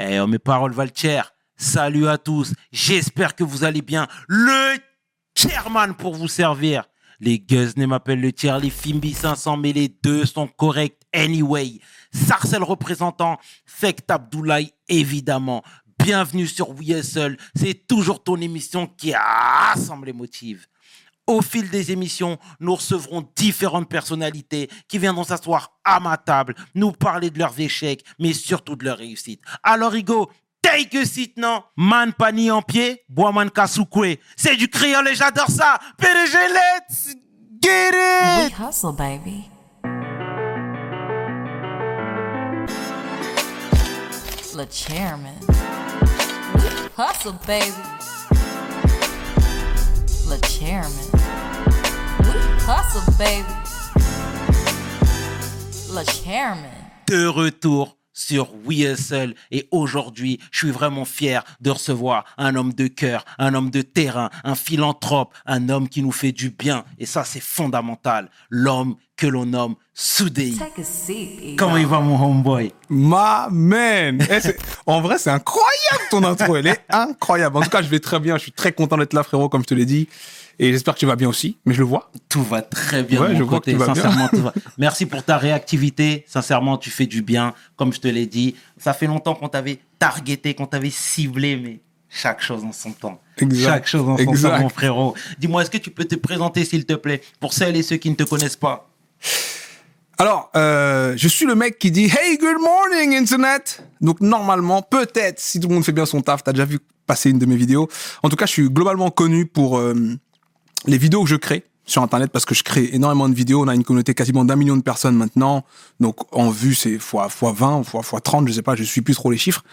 Eh, oh, mes paroles valent cher. Salut à tous. J'espère que vous allez bien. Le chairman pour vous servir. Les Guzney m'appellent le tiers, les Fimbi 500, mais les deux sont corrects anyway. Sarcel représentant, Fekt Abdoulaye évidemment. Bienvenue sur We. C'est toujours ton émission qui rassemble les motifs. Au fil des émissions, nous recevrons différentes personnalités qui viendront s'asseoir à ma table, nous parler de leurs échecs, mais surtout de leurs réussites. Alors, Hugo, take a seat, non? Man pani en pied, bois man kasukwe. C'est du créole et j'adore ça. PDG, let's get We it! hustle, baby. Le chairman. Hustle, baby. Le chairman. Hustle, baby. Le chairman. de retour sur We Hustle et aujourd'hui, je suis vraiment fier de recevoir un homme de cœur, un homme de terrain, un philanthrope, un homme qui nous fait du bien et ça c'est fondamental, l'homme que l'on nomme Soudei. Comment il va mon homeboy? Ma man Eh, En vrai, c'est incroyable ton intro. Elle est incroyable. En tout cas, je vais très bien. Je suis très content d'être là, frérot, comme je te l'ai dit. Et j'espère que tu vas bien aussi. Mais je le vois. Tout va très bien Ouais, de je mon vois que côté, tu vas bien. sincèrement. tout va- Merci pour ta réactivité. Sincèrement, tu fais du bien, comme je te l'ai dit. Ça fait longtemps qu'on t'avait targeté, qu'on t'avait ciblé, mais chaque chose en son temps. Exact. Chaque chose en son Exact. temps, mon frérot. Dis-moi, est-ce que tu peux te présenter, s'il te plaît, pour celles et ceux qui ne te connaissent pas? Alors, euh, je suis le mec qui dit Hey, good morning, Internet. Donc, normalement, peut-être, si tout le monde fait bien son taf, t'as déjà vu passer une de mes vidéos. En tout cas, je suis globalement connu pour euh, les vidéos que je crée sur Internet parce que je crée énormément de vidéos. On a une communauté quasiment d'un million de personnes maintenant. Donc, en vue, c'est fois, fois 20, fois, fois 30, je sais pas, je suis plus trop les chiffres.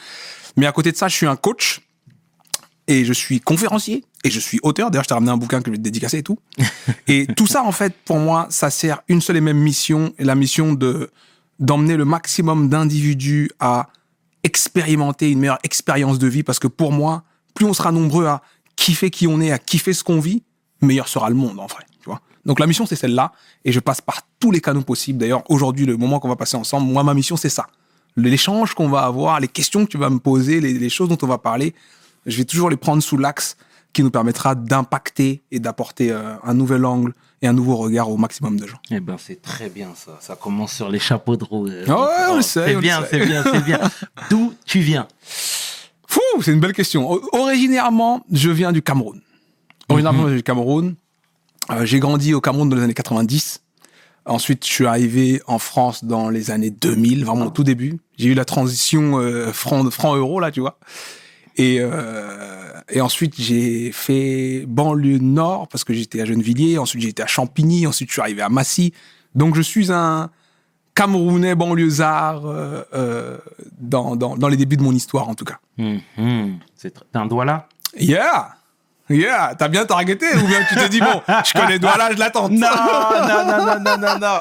Mais à côté de ça, je suis un coach et je suis conférencier et je suis auteur. D'ailleurs, je t'ai ramené un bouquin que je vais te dédicacer et tout. Et tout ça, en fait, pour moi, ça sert une seule et même mission, et la mission de d'emmener le maximum d'individus à expérimenter une meilleure expérience de vie, parce que pour moi, plus on sera nombreux à kiffer qui on est, à kiffer ce qu'on vit, meilleur sera le monde, en vrai. Tu vois Donc la mission, c'est celle-là, et je passe par tous les canaux possibles. D'ailleurs, aujourd'hui, le moment qu'on va passer ensemble, moi, ma mission, c'est ça. L'échange qu'on va avoir, les questions que tu vas me poser, les, les choses dont on va parler, je vais toujours les prendre sous l'axe qui nous permettra d'impacter et d'apporter euh, un nouvel angle et un nouveau regard au maximum de gens. Eh ben, c'est très bien ça. Ça commence sur les chapeaux de roue. euh, frère. on le sait, C'est bien, c'est bien, c'est bien. D'où tu viens? Fou, c'est une belle question. Originairement, je viens du Cameroun. Originairement, je viens du Cameroun. Euh, j'ai grandi au Cameroun dans les années 90. Ensuite, je suis arrivé en France dans les années 2000, vraiment au tout début. J'ai eu la transition euh, franc franc euro là, tu vois. Et euh, et ensuite j'ai fait banlieue nord parce que j'étais à Gennevilliers. Ensuite été à Champigny. Ensuite je suis arrivé à Massy. Donc je suis un Camerounais banlieusard euh, dans, dans dans les débuts de mon histoire en tout cas. Mhm. C'est un doigt là? Yeah! Yeah! T'as bien targeté ou bien tu t'es dit, bon, je connais Douala, je l'attends. Non, non, non, non, non, non, non.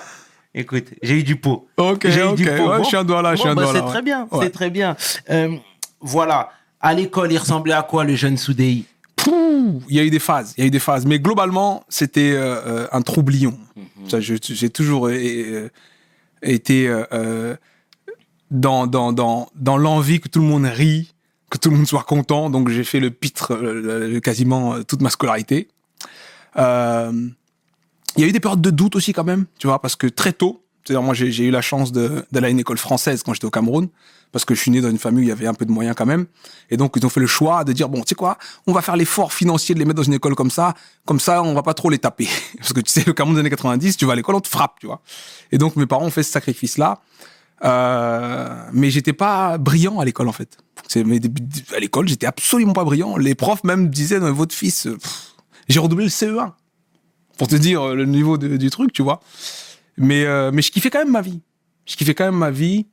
Écoute, j'ai eu du pot. Ok, J'ai eu ok. du pot. Ouais, je suis un Douala, je suis un bah, Douala, C'est ouais. très bien, Ouais. c'est très bien. Euh, voilà. À l'école, il ressemblait à quoi le jeune Soudei? Pouh, Il y a eu des phases, il y a eu des phases. Mais globalement, c'était euh, euh, un troublion. Je- J'ai toujours euh, été dans, dans, dans, dans l'envie que tout le monde rit, tout le monde soit content. Donc j'ai fait le pitre euh, quasiment euh, toute ma scolarité. Euh, il y a eu des périodes de doute aussi quand même, tu vois, parce que très tôt, c'est-à-dire moi j'ai eu la chance d'aller à une école française quand j'étais au Cameroun, parce que je suis né dans une famille où il y avait un peu de moyens quand même, et donc ils ont fait le choix de dire bon, tu sais quoi, on va faire l'effort financier de les mettre dans une école comme ça, comme ça on va pas trop les taper, parce que tu sais le Cameroun des années 90, tu vas à l'école on te frappe, tu vois. Et donc mes parents ont fait ce sacrifice-là, euh, mais j'étais pas brillant à l'école en fait. À l'école, j'étais absolument pas brillant. Les profs même disaient votre fils, euh, j'ai redoublé le CE1 pour te dire euh, le niveau du truc, tu vois. Mais je kiffais quand même ma vie. Je kiffais quand même ma vie.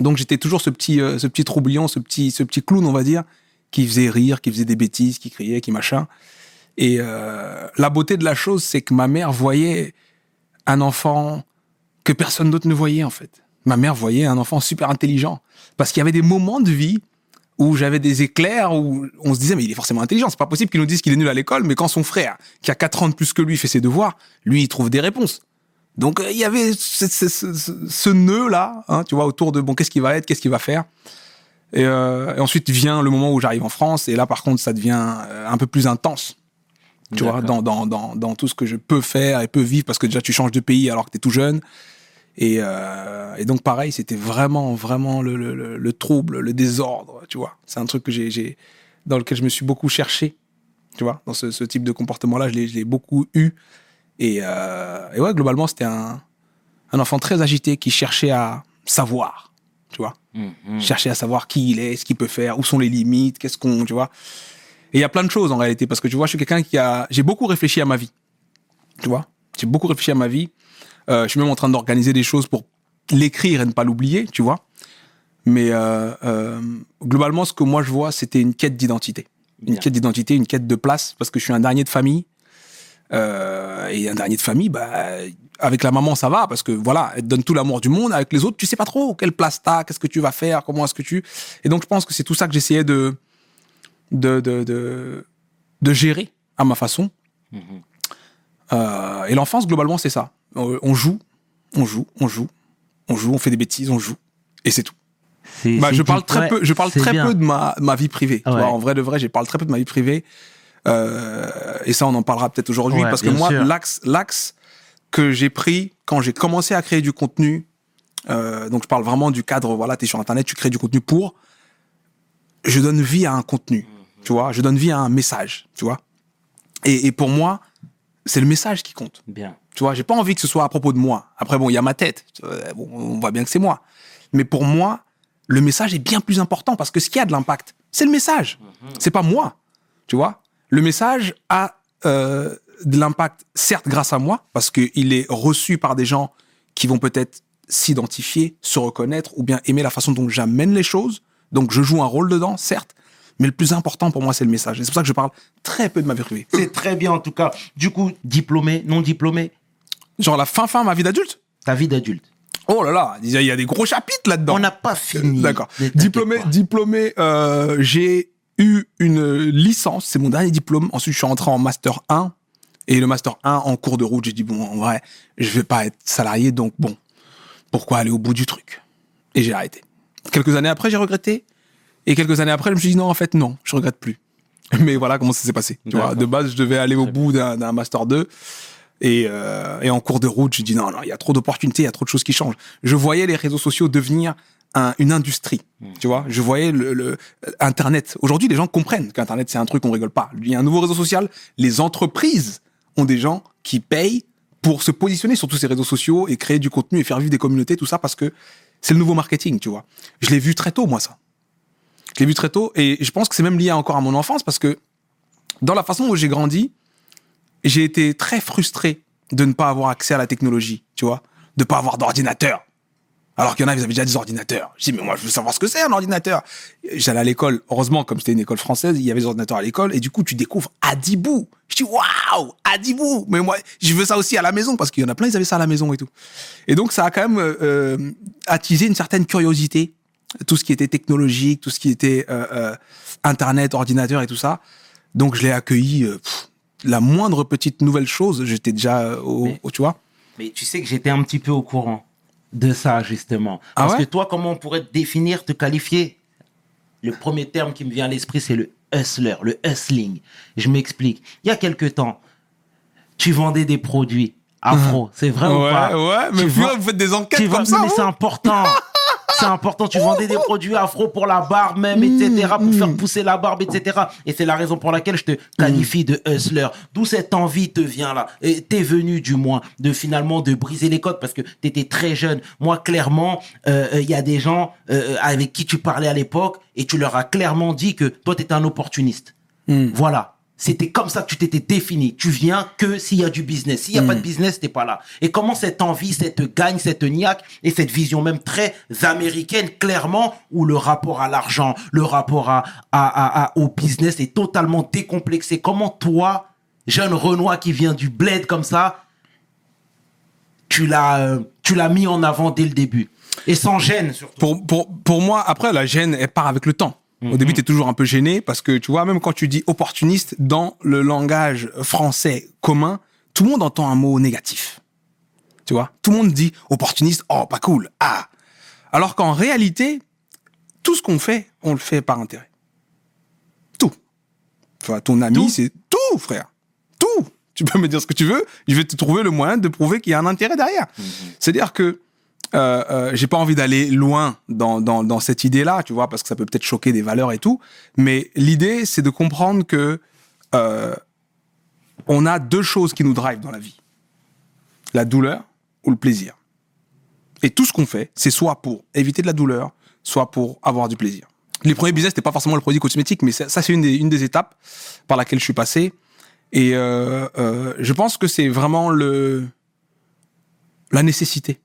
Donc j'étais toujours ce petit euh, ce petit troublion, ce petit ce petit clown on va dire qui faisait rire, qui faisait des bêtises, qui criait, qui machin. Et la beauté de la chose, c'est que ma mère voyait un enfant que personne d'autre ne voyait en fait. Ma mère voyait un enfant super intelligent parce qu'il y avait des moments de vie où j'avais des éclairs où on se disait mais il est forcément intelligent, c'est pas possible qu'il nous dise qu'il est nul à l'école, mais quand son frère qui a 4 ans de plus que lui fait ses devoirs, lui il trouve des réponses. Donc euh, il y avait ce, ce- ce- ce- ce nœud là, hein, tu vois, autour de bon qu'est-ce qu'il va être, qu'est-ce qu'il va faire. Et, euh, et ensuite vient le moment où j'arrive en France. Et là, par contre, ça devient euh, un peu plus intense. Tu vois, dans, dans, dans, dans tout ce que je peux faire et peux vivre parce que déjà tu changes de pays alors que tu es tout jeune. Et, euh, et donc pareil, c'était vraiment, vraiment le, le, le, le trouble, le désordre, tu vois. C'est un truc que j'ai, dans lequel je me suis beaucoup cherché, tu vois. Dans ce, ce type de comportement-là, je l'ai, beaucoup eu. Et, euh, et ouais, globalement, c'était un, un enfant très agité qui cherchait à savoir, tu vois. Mhm. Chercher à savoir qui il est, ce qu'il peut faire, où sont les limites, qu'est-ce qu'on, tu vois. Et il y a plein de choses en réalité, parce que tu vois, je suis quelqu'un qui a, j'ai beaucoup réfléchi à ma vie, tu vois. J'ai beaucoup réfléchi à ma vie. Euh, je suis même en train d'organiser des choses pour l'écrire et ne pas l'oublier, tu vois. Mais euh, euh, globalement, ce que moi je vois, c'était une quête d'identité. Une quête d'identité, une quête de place, parce que je suis un dernier de famille. Euh, et un dernier de famille, bah, avec la maman, ça va, parce que voilà, elle te donne tout l'amour du monde. Avec les autres, tu sais pas trop quelle place t'as, qu'est-ce que tu vas faire, comment est-ce que tu. Et donc, je pense que c'est tout ça que j'essayais de, de, de, de, de gérer à ma façon. Mhm. Et l'enfance, globalement, c'est ça. Euh, On joue, on joue, on joue, on joue, on fait des bêtises, on joue. Et c'est tout. Bah, je parle très ouais, peu, je parle très bien. peu de ma, ma vie privée. tu Ouais. vois. en vrai de vrai, je parle très peu de ma vie privée. Euh, et ça, on en parlera peut-être aujourd'hui. Ouais, parce que moi, l'axe, l'axe que j'ai pris quand j'ai commencé à créer du contenu, euh, donc je parle vraiment du cadre, voilà, tu es sur Internet, tu crées du contenu pour, je donne vie à un contenu, tu vois, je donne vie à un message, tu vois. Et, et pour moi, c'est le message qui compte. Bien. Tu vois, j'ai pas envie que ce soit à propos de moi. Après, bon, il y a ma tête. Euh, bon, on voit bien que c'est moi. Mais pour moi, le message est bien plus important parce que ce qui a de l'impact, c'est le message. C'est pas moi. Tu vois, le message a euh, de l'impact, certes, grâce à moi, parce qu'il est reçu par des gens qui vont peut-être s'identifier, se reconnaître ou bien aimer la façon dont j'amène les choses. Donc, je joue un rôle dedans, certes. Mais le plus important pour moi, c'est le message. Et c'est pour ça que je parle très peu de ma vie privée. C'est très bien en tout cas. Du coup, diplômé, non diplômé, Genre la fin fin ma vie d'adulte. ta vie d'adulte. Oh là là, il y a- des gros chapitres là-dedans. On n'a pas fini. D'accord. Diplômé, pas. diplômé, euh, j'ai eu une licence, c'est mon dernier diplôme. Ensuite, je suis rentré en master 1. Et le master 1, en cours de route, j'ai dit, bon, en vrai, je vais pas être salarié, donc bon, pourquoi aller au bout du truc? Et j'ai arrêté. Quelques années après, j'ai regretté. Et quelques années après, je me suis dit, non, en fait, non, je regrette plus. Mais voilà comment ça s'est passé. Tu vois, de base, je devais aller au bout d'un d'un master 2. Et, euh, et en cours de route, j'ai dit non, non, il y a trop d'opportunités, il y a trop de choses qui changent. Je voyais les réseaux sociaux devenir un- une industrie. Tu vois, je voyais le, le- Internet. Aujourd'hui, les gens comprennent qu'Internet, c'est un truc, on rigole pas. Il y a un nouveau réseau social. Les entreprises ont des gens qui payent pour se positionner sur tous ces réseaux sociaux et créer du contenu et faire vivre des communautés, tout ça, parce que c'est le nouveau marketing, tu vois. Je l'ai vu très tôt, moi, ça. Je l'ai vu très tôt et je pense que c'est même lié encore à mon enfance parce que dans la façon dont j'ai grandi, j'ai été très frustré de ne pas avoir accès à la technologie, tu vois, de pas avoir d'ordinateur. Alors qu'il y en a, ils avaient déjà des ordinateurs. Je dis, mais moi, je veux savoir ce que c'est un ordinateur. J'allais à l'école, heureusement, comme c'était une école française, il y avait des ordinateurs à l'école, et du coup, tu découvres Adibou. Je dis, waouh, Adibou. Mais moi, je veux ça aussi à la maison, parce qu'il y en a plein, ils avaient ça à la maison et tout. Et donc, ça a quand même euh, euh, attisé une certaine curiosité, tout ce qui était technologique, tout ce qui était euh, Internet, ordinateur et tout ça. Donc, je l'ai accueilli, la moindre petite nouvelle chose, j'étais déjà euh, au, Mais- au- tu vois. Mais tu sais que j'étais un petit peu au courant de ça, justement. Ah Parce ouais? que toi, comment on pourrait te définir, te qualifier? Le premier terme qui me vient à l'esprit, c'est le hustler, le hustling. Je m'explique. Il y a quelque temps, tu vendais des produits afro. C'est vrai ou ouais, pas? ouais, mais Tu vous, vous faites des enquêtes tu comme ça, mais vous c'est important. C'est important, tu vendais des produits afro pour la barbe même, etc., pour faire pousser la barbe, etc. Et c'est la raison pour laquelle je te qualifie de hustler. D'où cette envie te vient là. Et t'es venu du moins de finalement de briser les codes parce que t'étais très jeune. Moi, clairement, euh, euh, il y a des gens euh, avec qui tu parlais à l'époque et tu leur as clairement dit que toi, t'étais un opportuniste. Voilà. C'était comme ça que tu t'étais défini. Tu viens que s'il y a du business. S'il n'y a pas de business, t'es pas là. Et comment cette envie, cette gagne, cette niaque et cette vision même très américaine, clairement, où le rapport à l'argent, le rapport à, à, à- à- au business est totalement décomplexé. Comment toi, jeune Renoir qui vient du bled comme ça, tu l'as, euh, tu l'as mis en avant dès le début? Et sans gêne, surtout. pour, pour, pour moi, après, la gêne, elle part avec le temps. Au début, tu es toujours un peu gêné parce que, tu vois, même quand tu dis opportuniste, dans le langage français commun, tout le monde entend un mot négatif. Tu vois Tout le monde dit opportuniste, oh, pas cool, ah. Alors qu'en réalité, tout ce qu'on fait, on le fait par intérêt. Tout. Enfin, ton ami, Tout c'est tout, frère. Tout. Tu peux me dire ce que tu veux, je vais te trouver le moyen de prouver qu'il y a un intérêt derrière. C'est-à-dire que euh, euh, j'ai pas envie d'aller loin dans, dans, cette idée-là, tu vois, parce que ça peut peut-être choquer des valeurs et tout. Mais l'idée, c'est de comprendre que euh, on a deux choses qui nous drivent dans la vie la douleur ou le plaisir. Et tout ce qu'on fait, c'est soit pour éviter de la douleur, soit pour avoir du plaisir. Les premiers business, c'était pas forcément le produit cosmétique, mais ça, c'est une des, une des étapes par laquelle je suis passé. Et je pense que c'est vraiment le la nécessité.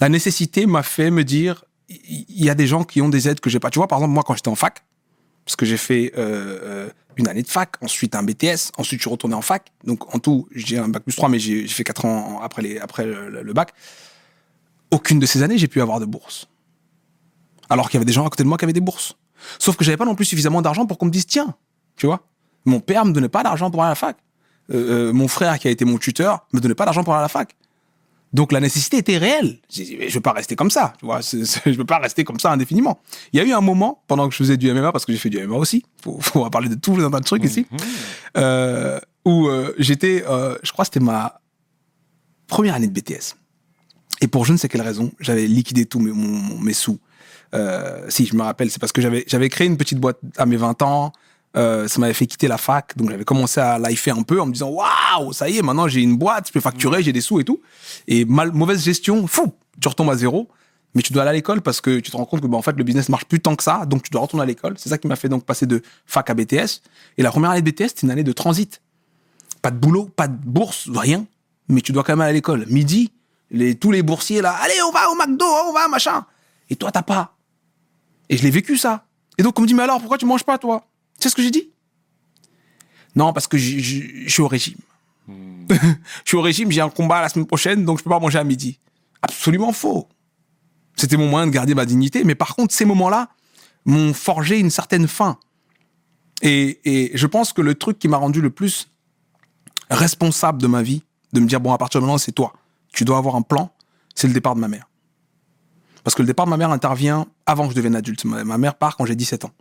La nécessité m'a fait me dire, il y a des gens qui ont des aides que j'ai pas. Tu vois, par exemple, moi, quand j'étais en fac, parce que j'ai fait euh, euh, une année de fac, ensuite un BTS, ensuite je suis retourné en fac. Donc en tout, j'ai un bac plus 3, mais j'ai fait 4 ans après, les, après le, le bac. Aucune de ces années, j'ai pu avoir de bourse. Alors qu'il y avait des gens à côté de moi qui avaient des bourses. Sauf que j'avais pas non plus suffisamment d'argent pour qu'on me dise tiens, tu vois. Mon père me donnait pas d'argent pour aller à la fac. Euh, euh, mon frère qui a été mon tuteur me donnait pas d'argent pour aller à la fac. Donc la nécessité était réelle. J'ai dit, mais je veux pas rester comme ça, tu vois. je veux pas rester comme ça indéfiniment. Il y a eu un moment pendant que je faisais du MMA parce que j'ai fait du MMA aussi. Faut, faut parler de tout un tas de trucs ici. Euh, où euh, j'étais, euh, je crois, que c'était ma première année de BTS. Et pour je ne sais quelle raison, j'avais liquidé tous mes, sous. Si je me rappelle, c'est parce que j'avais j'avais créé une petite boîte à mes 20 ans. Euh, ça m'avait fait quitter la fac, donc j'avais commencé à lifer un peu en me disant waouh, ça y est, maintenant j'ai une boîte, je peux facturer, j'ai des sous et tout. Et mal, mauvaise gestion, fou, tu retombes à zéro. Mais tu dois aller à l'école parce que tu te rends compte que bah, en fait le business marche plus tant que ça, donc tu dois retourner à l'école. C'est ça qui m'a fait donc passer de fac à BTS. Et la première année de BTS, c'était une année de transit. Pas de boulot, pas de bourse, rien. Mais tu dois quand même aller à l'école. Midi, les, tous les boursiers là, allez, on va au McDo, on va, machin. Et toi, t'as pas. Et je l'ai vécu ça. Et donc on me dit, mais alors pourquoi tu manges pas toi? Tu sais ce que j'ai dit? Non, parce que je suis au régime. je suis au régime, j'ai un combat la semaine prochaine, donc je peux pas manger à midi. Absolument faux. C'était mon moyen de garder ma dignité, mais par contre, ces moments-là m'ont forgé une certaine faim. Et, et je pense que le truc qui m'a rendu le plus responsable de ma vie, de me dire, bon, à partir de maintenant, c'est toi. Tu dois avoir un plan, c'est le départ de ma mère. Parce que le départ de ma mère intervient avant que je devienne adulte. Ma mère part quand j'ai 17 ans.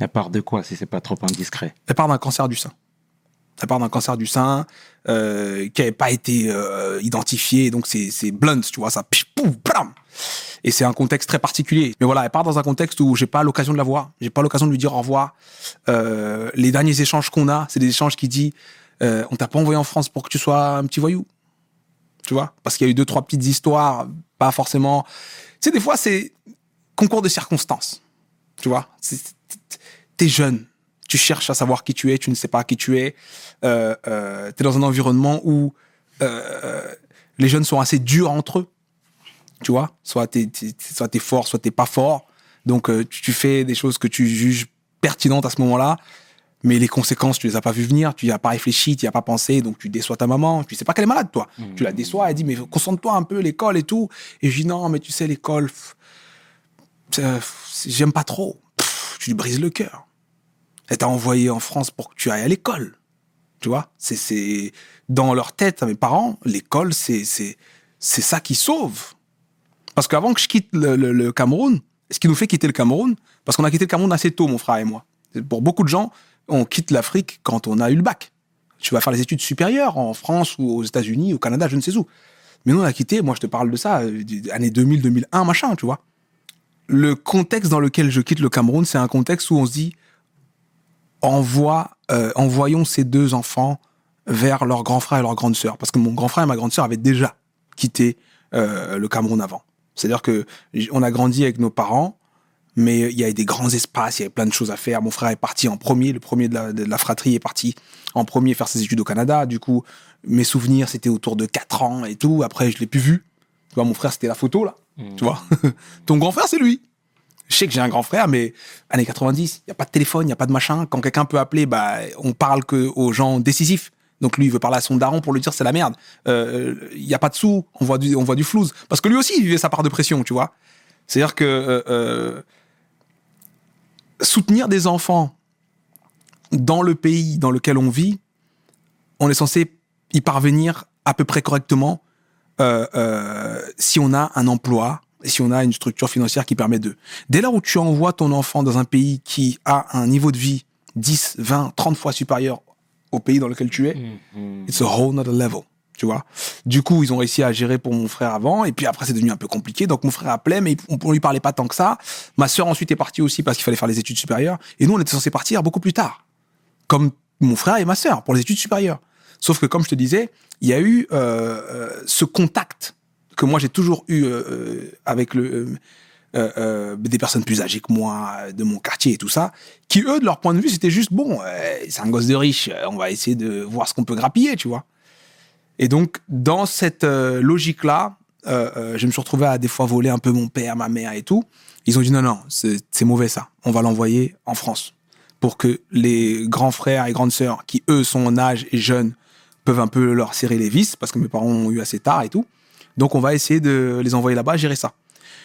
À part de quoi, si c'est pas trop indiscret? Elle part d'un cancer du sein. Elle part d'un cancer du sein euh, qui n'avait pas été euh, identifié, donc c'est blunt, tu vois, ça. Et c'est un contexte très particulier. Mais voilà, elle part dans un contexte où j'ai pas l'occasion de la voir, j'ai pas l'occasion de lui dire au revoir. Euh, les derniers échanges qu'on a, c'est des échanges qui disent on t'a pas envoyé en France pour que tu sois un petit voyou, tu vois, parce qu'il y a eu deux trois petites histoires, pas forcément. Tu sais, des fois c'est concours de circonstances, tu vois? T'es jeune, tu cherches à savoir qui tu es, tu ne sais pas qui tu es. Euh, euh, t'es dans un environnement où euh, les jeunes sont assez durs entre eux. Tu vois, soit t'es, t'es- soit t'es fort, soit t'es pas fort. Donc euh, tu, tu fais des choses que tu juges pertinentes à ce moment-là, mais les conséquences, tu les as pas vues venir, tu y as pas réfléchi, tu y as pas pensé, donc tu déçois ta maman. Tu sais pas qu'elle est malade, toi. Tu la déçois, elle dit mais concentre-toi un peu, l'école et tout. Et je dis non, mais tu sais l'école, pff, c'est- j'aime pas trop. Tu lui brises le cœur. Elle t'a envoyé en France pour que tu ailles à l'école. Tu vois, c'est c'est dans leur tête à mes parents, l'école c'est c'est c'est ça qui sauve. Parce qu'avant que je quitte le, le- Cameroun, ce qui nous fait quitter le Cameroun, parce qu'on a quitté le Cameroun assez tôt, mon frère et moi. Pour beaucoup de gens, on quitte l'Afrique quand on a eu le bac. Tu vas faire les études supérieures en France ou aux États-Unis, au Canada, je ne sais où. Mais nous, on a quitté, moi je te parle de ça, euh, des années 2000, 2001, machin, tu vois. Le contexte dans lequel je quitte le Cameroun, c'est un contexte où on se dit, envoie, euh, envoyons ces deux enfants vers leur grand frère et leur grande sœur. Parce que mon grand frère et ma grande sœur avaient déjà quitté euh, le Cameroun avant. C'est-à-dire que on a grandi avec nos parents, mais il y avait des grands espaces, il y avait plein de choses à faire. Mon frère est parti en premier, le premier de la, de la fratrie est parti en premier faire ses études au Canada. Du coup, mes souvenirs, c'était autour de 4 ans et tout. Après, je l'ai plus vu. Tu vois, mon frère, c'était la photo, là. Tu vois? Ton grand frère, c'est lui. Je sais que j'ai un grand frère, mais années 90, il n'y a pas de téléphone, il n'y a pas de machin. Quand quelqu'un peut appeler, bah, on parle que aux gens décisifs. Donc lui, il veut parler à son daron pour lui dire c'est la merde. Euh, Il n'y a pas de sous, on voit du, on voit du flouze. Parce que lui aussi, il vivait sa part de pression, tu vois. C'est-à-dire que euh, euh, soutenir des enfants dans le pays dans lequel on vit, on est censé y parvenir à peu près correctement euh, euh, si on a un emploi et si on a une structure financière qui permet de. Dès lors où tu envoies ton enfant dans un pays qui a un niveau de vie 10, 20, 30 fois supérieur au pays dans lequel tu es, it's a whole nother level. Tu vois. Du coup, ils ont réussi à gérer pour mon frère avant, et puis après, c'est devenu un peu compliqué. Donc, mon frère appelait, mais on, on lui parlait pas tant que ça. Ma sœur ensuite est partie aussi parce qu'il fallait faire les études supérieures. Et nous, on était censé partir beaucoup plus tard. Comme mon frère et ma sœur, pour les études supérieures. Sauf que, comme je te disais, il y a eu euh, euh, ce contact que moi j'ai toujours eu euh, avec des personnes plus âgées que moi, de mon quartier et tout ça, qui eux, de leur point de vue, c'était juste bon, c'est un gosse de riche, on va essayer de voir ce qu'on peut grappiller, tu vois. Et donc, dans cette logique-là, je me suis retrouvé à des fois voler un peu mon père, ma mère et tout. Ils ont dit non, non, c'est mauvais ça. On va l'envoyer en France pour que les grands frères et grandes sœurs, qui eux sont en âge et jeunes, peuvent un peu leur serrer les vis parce que mes parents ont eu assez tard et tout. Donc, on va essayer de les envoyer là-bas, gérer ça.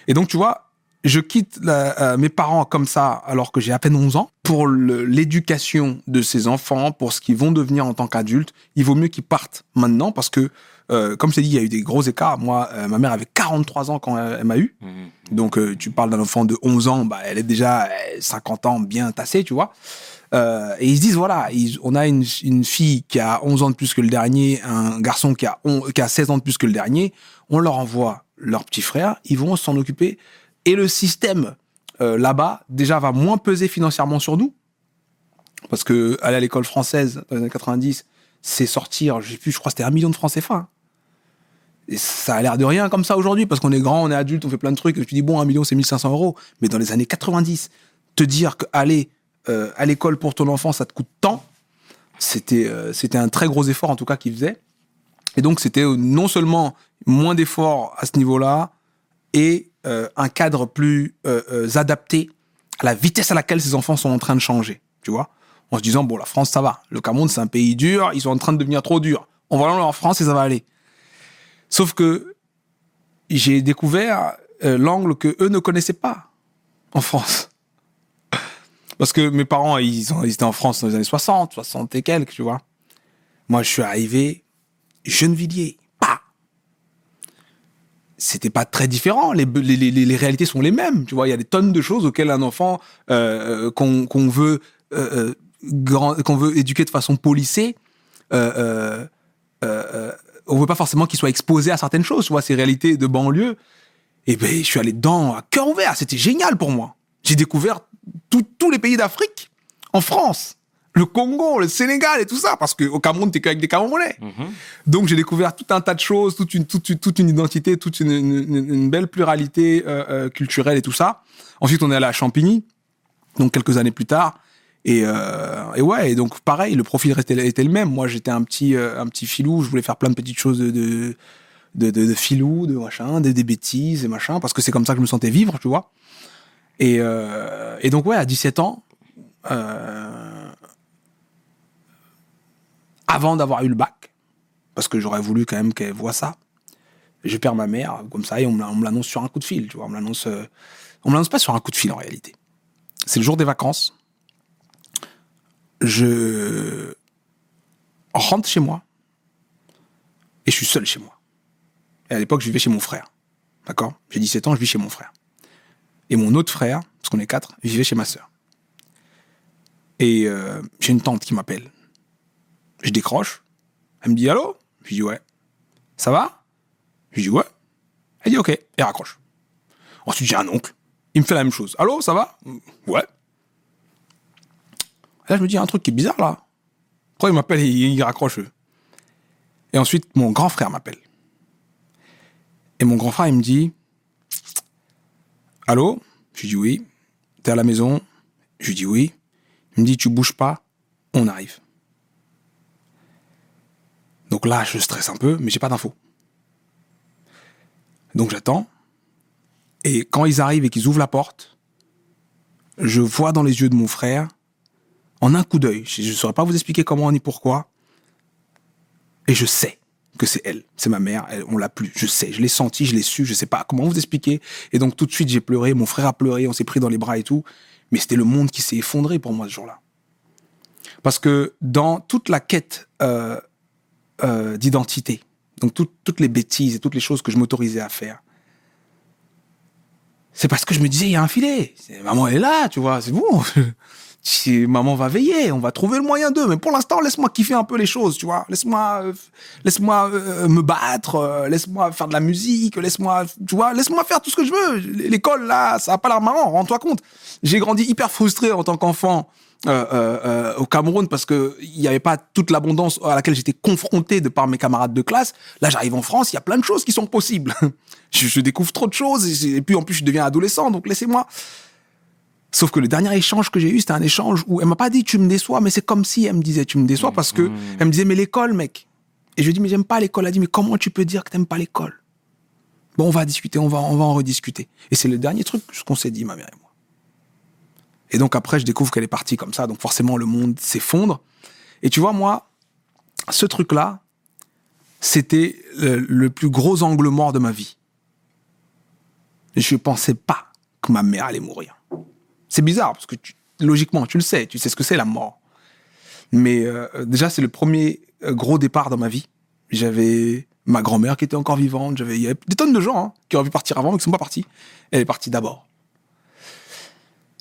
Et donc, tu vois, je quitte la- euh, mes parents comme ça alors que j'ai à peine 11 ans pour l'éducation de ces enfants, pour ce qu'ils vont devenir en tant qu'adultes. Il vaut mieux qu'ils partent maintenant parce que, euh, comme je t'ai dit, il y a eu des gros écarts. Moi, euh, ma mère avait 43 ans quand elle, m'a eu. Donc, euh, tu parles d'un enfant de 11 ans, bah, elle est déjà euh, 50 ans bien tassée, tu vois. Euh, et ils se disent, voilà, ils- on a une, une fille qui a 11 ans de plus que le dernier, un garçon qui a, on- qui a 16 ans de plus que le dernier. On leur envoie leur petit frère, ils vont s'en occuper. Et le système euh, là-bas, déjà, va moins peser financièrement sur nous. Parce que aller à l'école française dans les années 90, c'est sortir, je sais plus, je crois que c'était un million de francs CFA. hein. Et ça a l'air de rien comme ça aujourd'hui, parce qu'on est grand, on est adulte, on fait plein de trucs. Et tu dis, bon, un million, c'est 1500 euros. Mais dans les années 90, te dire qu'aller euh, à l'école pour ton enfant, ça te coûte tant, c'était euh, c'était un très gros effort, en tout cas, qu'ils faisaient. Et donc, c'était euh, non seulement moins d'efforts à ce niveau-là, et un cadre plus adapté à la vitesse à laquelle ces enfants sont en train de changer, tu vois. En se disant, bon, la France, ça va. Le Cameroun, c'est un pays dur, ils sont en train de devenir trop durs. On va aller en France et ça va aller. Sauf que j'ai découvert l'angle que eux ne connaissaient pas en France. Parce que mes parents, ils, étaient en France dans les années 60, 60 et quelques, tu vois. Moi, je suis arrivé, Gennevilliers, pas. C'était pas très différent. Les, réalités sont les mêmes, tu vois. Il y a des tonnes de choses auxquelles un enfant euh, euh, qu'on veut euh, qu'on veut éduquer de façon policée, euh, on veut pas forcément qu'il soit exposé à certaines choses, tu vois, ces réalités de banlieue. Et ben, je suis allé dedans à cœur ouvert. C'était génial pour moi. J'ai découvert tout- tous les pays d'Afrique en France. Le Congo, le Sénégal et tout ça, parce qu'au Cameroun, t'es qu'avec des Camerounais. Donc j'ai découvert tout un tas de choses, toute une, toute, une- toute une identité, toute une, une- une belle pluralité euh, euh, culturelle et tout ça. Ensuite, on est allé à Champigny, donc quelques années plus tard. Et, euh, et ouais, et donc pareil, le profil restait, était le même. Moi, j'étais un petit, euh, un petit filou, je voulais faire plein de petites choses de, de, de, de, de filou, de machin, des, des bêtises et machin, parce que c'est comme ça que je me sentais vivre, tu vois. Et, euh, et donc ouais, à 17 ans, euh, avant d'avoir eu le bac, parce que j'aurais voulu quand même qu'elle voit ça, je perds ma mère comme ça et on me l'a- on me l'annonce sur un coup de fil, tu vois. On me l'annonce, euh, on me l'annonce pas sur un coup de fil en réalité. C'est le jour des vacances. Je rentre chez moi et je suis seul chez moi. Et à l'époque, je vivais chez mon frère. D'accord? J'ai 17 ans, je vis chez mon frère. Et mon autre frère, parce qu'on est quatre, vivait chez ma sœur. Et euh, j'ai une tante qui m'appelle. Je décroche. Elle me dit Allô? Je dis Ouais. Ça va? Je dis Ouais. Elle dit Ok. Et raccroche. Ensuite, j'ai un oncle. Il me fait la même chose. Allô, ça va? Ouais. Et là, je me dis, un truc qui est bizarre là. Pourquoi il m'appelle et il raccroche eux? Et ensuite, mon grand frère m'appelle. Et mon grand frère, il me dit Allô? Je lui dis oui. T'es à la maison? Je lui dis oui. Il me dit Tu bouges pas On arrive. Donc là, je stresse un peu, mais j'ai pas d'infos. Donc j'attends. Et quand ils arrivent et qu'ils ouvrent la porte, je vois dans les yeux de mon frère, en un coup d'œil, je ne saurais pas vous expliquer comment ni pourquoi, et je sais que c'est elle, c'est ma mère, elle- on l'a plus, je sais, je l'ai senti, je l'ai su, je sais pas comment vous expliquer. Et donc tout de suite j'ai pleuré, mon frère a pleuré, on s'est pris dans les bras et tout, mais c'était le monde qui s'est effondré pour moi ce jour-là. Parce que dans toute la quête euh, euh, d'identité, donc tout- toutes les bêtises et toutes les choses que je m'autorisais à faire, c'est parce que je me disais, il y a un filet. Maman elle est là, tu vois, c'est bon. Maman va veiller, on va trouver le moyen d'eux. Mais pour l'instant, laisse-moi kiffer un peu les choses, tu vois. Laisse-moi, euh, laisse-moi euh, me battre, euh, laisse-moi faire de la musique, laisse-moi, tu vois, laisse-moi faire tout ce que je veux. L'école là, ça a pas l'air marrant. Rends-toi compte. J'ai grandi hyper frustré en tant qu'enfant. euh, euh, euh, au Cameroun parce que il n'y avait pas toute l'abondance à laquelle j'étais confronté de par mes camarades de classe. Là, j'arrive en France, il y a plein de choses qui sont possibles. je, je découvre trop de choses et, et puis en plus je deviens adolescent, donc laissez-moi. Sauf que le dernier échange que j'ai eu, c'était un échange où elle m'a pas dit tu me déçois, mais c'est comme si elle me disait tu me déçois parce que elle me disait mais l'école, mec. Et je lui ai dit mais j'aime pas l'école. Elle a dit mais comment tu peux dire que t'aimes pas l'école? Bon, on va discuter, on va, on va en rediscuter. Et c'est le dernier truc ce qu'on s'est dit, ma mère et moi. Et donc après, je découvre qu'elle est partie comme ça, donc forcément le monde s'effondre. Et tu vois, moi, ce truc-là, c'était le, le plus gros angle mort de ma vie. Je pensais pas que ma mère allait mourir. C'est bizarre, parce que logiquement, tu le sais, tu sais ce que c'est la mort. Mais euh, déjà, c'est le premier euh, gros départ dans ma vie. J'avais ma grand-mère qui était encore vivante, j'avais il y avait des tonnes de gens hein, qui auraient pu partir avant, mais qui sont pas partis. Elle est partie d'abord.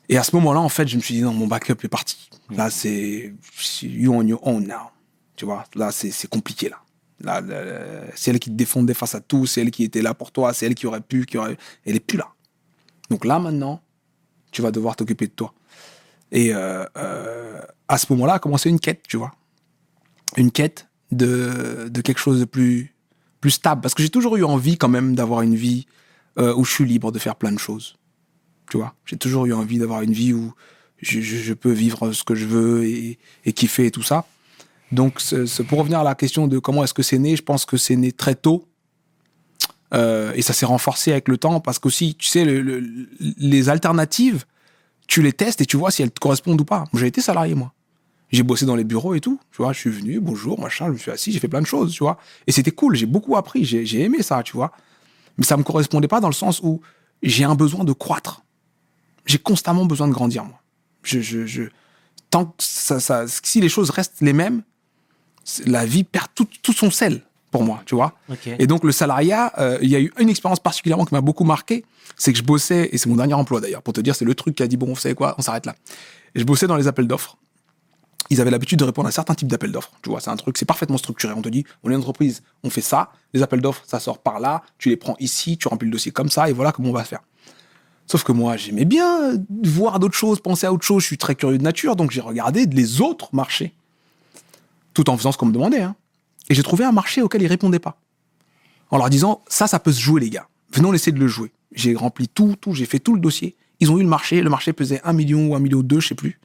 Et à ce moment-là, en fait, je me suis dit, non, mon backup est parti. Là, c'est you on your own now. Tu vois, là, c'est compliqué, là, là, c'est elle qui te défendait face à tout, c'est elle qui était là pour toi, c'est elle qui aurait pu, qui aurait... Elle est plus là. Donc là, maintenant, tu vas devoir t'occuper de toi. Et euh, euh, à ce moment-là, a commencé une quête, tu vois. Une quête de, de quelque chose de plus, plus stable. Parce que j'ai toujours eu envie, quand même, d'avoir une vie euh, où je suis libre de faire plein de choses. Tu vois, j'ai toujours eu envie d'avoir une vie où je, peux vivre ce que je veux et, kiffer et tout ça. Donc, pour revenir à la question de comment est-ce que c'est né, je pense que c'est né très tôt. Euh, et ça s'est renforcé avec le temps parce qu'aussi, tu sais, le- le- les alternatives, tu les testes et tu vois si elles te correspondent ou pas. J'ai été salarié, moi. J'ai bossé dans les bureaux et tout. Tu vois, je suis venu, bonjour, machin, je me suis assis, j'ai fait plein de choses, tu vois. Et c'était cool, j'ai beaucoup appris, j'ai aimé ça, tu vois. Mais ça me correspondait pas dans le sens où j'ai un besoin de croître. J'ai constamment besoin de grandir, moi. Je, je, je, tant que ça, ça, si les choses restent les mêmes, la vie perd tout son sel pour moi, tu vois. Et donc le salariat, euh, il y a eu une expérience particulièrement qui m'a beaucoup marqué, c'est que je bossais, et c'est mon dernier emploi d'ailleurs, pour te dire, c'est le truc qui a dit, bon, vous savez quoi, on s'arrête là. Et je bossais dans les appels d'offres. Ils avaient l'habitude de répondre à certains types d'appels d'offres. Tu vois, c'est un truc, c'est parfaitement structuré. On te dit, on est une entreprise, on fait ça, les appels d'offres, ça sort par là, tu les prends ici, tu remplis le dossier comme ça, et voilà comment on va faire. Sauf que moi, j'aimais bien voir d'autres choses, penser à autre chose. Je suis très curieux de nature, donc j'ai regardé les autres marchés, tout en faisant ce qu'on me demandait. hein. Et j'ai trouvé un marché auquel ils répondaient pas. En leur disant, ça, ça peut se jouer, les gars. Venons laisser de le jouer. J'ai rempli tout, tout, j'ai fait tout le dossier. Ils ont eu le marché. Le marché pesait 1 million ou 1 million 2, je sais plus.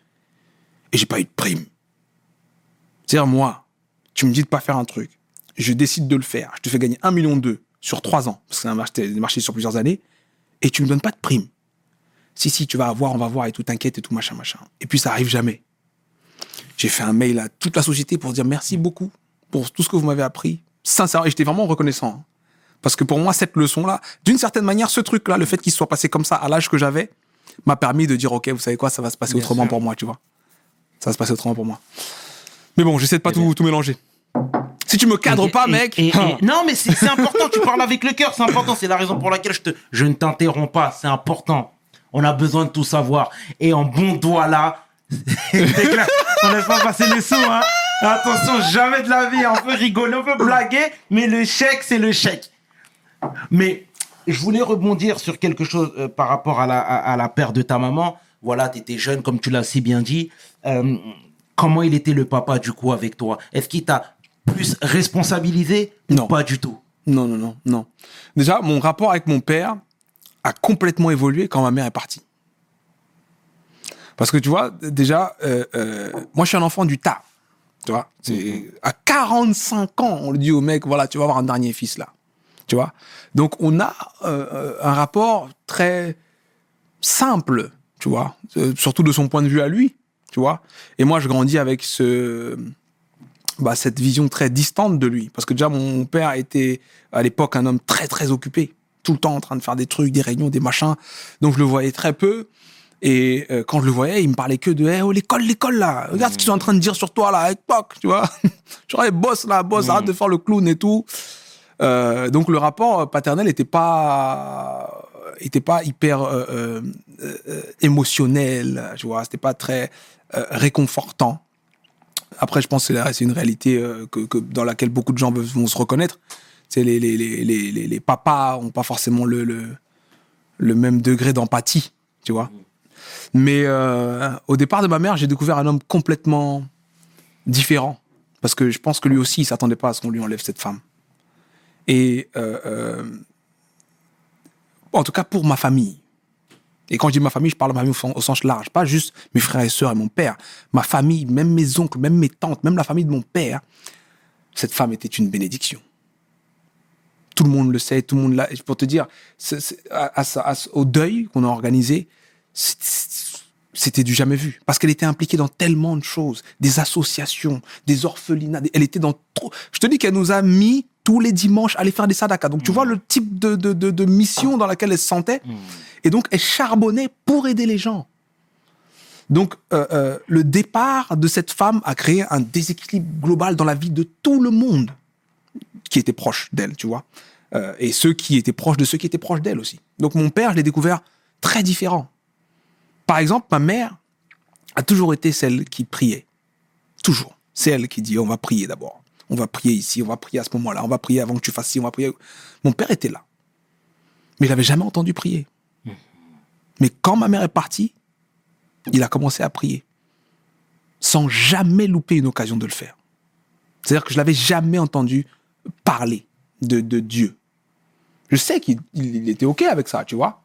Et j'ai pas eu de prime. C'est-à-dire, moi, tu me dis de pas faire un truc. Je décide de le faire. Je te fais gagner 1 million 2 sur 3 ans. Parce que c'est un marché, sur plusieurs années. Et tu me donnes pas de prime. Si, si, tu vas avoir, on va voir et tout, t'inquiète et tout, machin, machin. Et puis ça arrive jamais. J'ai fait un mail à toute la société pour dire merci beaucoup pour tout ce que vous m'avez appris. Sincèrement, et j'étais vraiment reconnaissant. hein. Parce que pour moi, cette leçon-là, d'une certaine manière, ce truc-là, le fait qu'il soit passé comme ça à l'âge que j'avais, m'a permis de dire, OK, vous savez quoi, ça va se passer Bien autrement sûr. pour moi, tu vois. Ça va se passer autrement pour moi. Mais bon, j'essaie de pas tout, tout mélanger. Si tu me cadres Et- pas, et- mec. hein. non, mais c'est important. tu parles avec le cœur. C'est important. C'est la raison pour laquelle je, te, je ne t'interromps pas. C'est important. On a besoin de tout savoir. Et en bon doigt là, on laisse pas passer les sous. Hein. Attention, jamais de la vie. On peut rigoler, on peut blaguer, mais le chèque, c'est le chèque. Mais je voulais rebondir sur quelque chose euh, par rapport à la, à, à la perte de ta maman. Voilà, tu étais jeune, comme tu l'as si bien dit. Euh, comment il était le papa, du coup, avec toi? Est-ce qu'il t'a plus responsabilisé Non. pas du tout? Non, non, non, non. Déjà, mon rapport avec mon père a complètement évolué quand ma mère est partie. Parce que tu vois, déjà, euh, moi je suis un enfant du tas. Tu vois, c'est à 45 ans, on le dit au mec, voilà, tu vas avoir un dernier fils là. Tu vois, donc on a euh, euh, un rapport très simple, tu vois, euh, surtout de son point de vue à lui, tu vois. Et moi, je grandis avec ce, bah, cette vision très distante de lui. Parce que déjà, mon père était à l'époque un homme très, très occupé. Tout le temps en train de faire des trucs, des réunions, des machins. Donc, je le voyais très peu. Et euh, quand je le voyais, il me parlait que de Eh, oh, l'école, l'école, là. Regarde ce qu'ils sont en train de dire sur toi, là, à l'époque, tu vois. Genre, hey, boss, là, boss, arrête de faire le clown et tout. Euh, donc, le rapport paternel n'était pas était pas hyper euh, euh, euh, émotionnel, tu vois. C'était pas très euh, réconfortant. Après, je pense que c'est une réalité euh, que, que- dans laquelle beaucoup de gens vont se reconnaître. C'est les, les, les, les, les, papas ont pas forcément le, le, le même degré d'empathie, tu vois. Mais euh, au départ de ma mère, j'ai découvert un homme complètement différent. Parce que je pense que lui aussi, il s'attendait pas à ce qu'on lui enlève cette femme. Et euh, euh, en tout cas pour ma famille. Et quand je dis ma famille, je parle de ma famille au, sens- large, pas juste mes frères et sœurs et mon père. Ma famille, même mes oncles, même mes tantes, même la famille de mon père, cette femme était une bénédiction. Tout le monde le sait, tout le monde l'a. Pour te dire, au deuil qu'on a organisé, c'était du jamais vu. Parce qu'elle était impliquée dans tellement de choses, des associations, des orphelinats. Elle était dans trop. Je te dis qu'elle nous a mis tous les dimanches à aller faire des sadakas. Donc tu vois le type de, de, de, de mission dans laquelle elle se sentait. Et donc elle charbonnait pour aider les gens. Donc euh, euh, le départ de cette femme a créé un déséquilibre global dans la vie de tout le monde qui était proche d'elle, tu vois. Euh, et ceux qui étaient proches de ceux qui étaient proches d'elle aussi. Donc mon père, je l'ai découvert très différent. Par exemple, ma mère a toujours été celle qui priait. Toujours. C'est elle qui dit on va prier d'abord. On va prier ici, on va prier à ce moment-là, on va prier avant que tu fasses ci, on va prier. Mon père était là. Mais il n'avait jamais entendu prier. Mais quand ma mère est partie, il a commencé à prier. Sans jamais louper une occasion de le faire. C'est-à-dire que je l'avais jamais entendu parler de, de Dieu. Je sais qu'il il- il était OK avec ça, tu vois.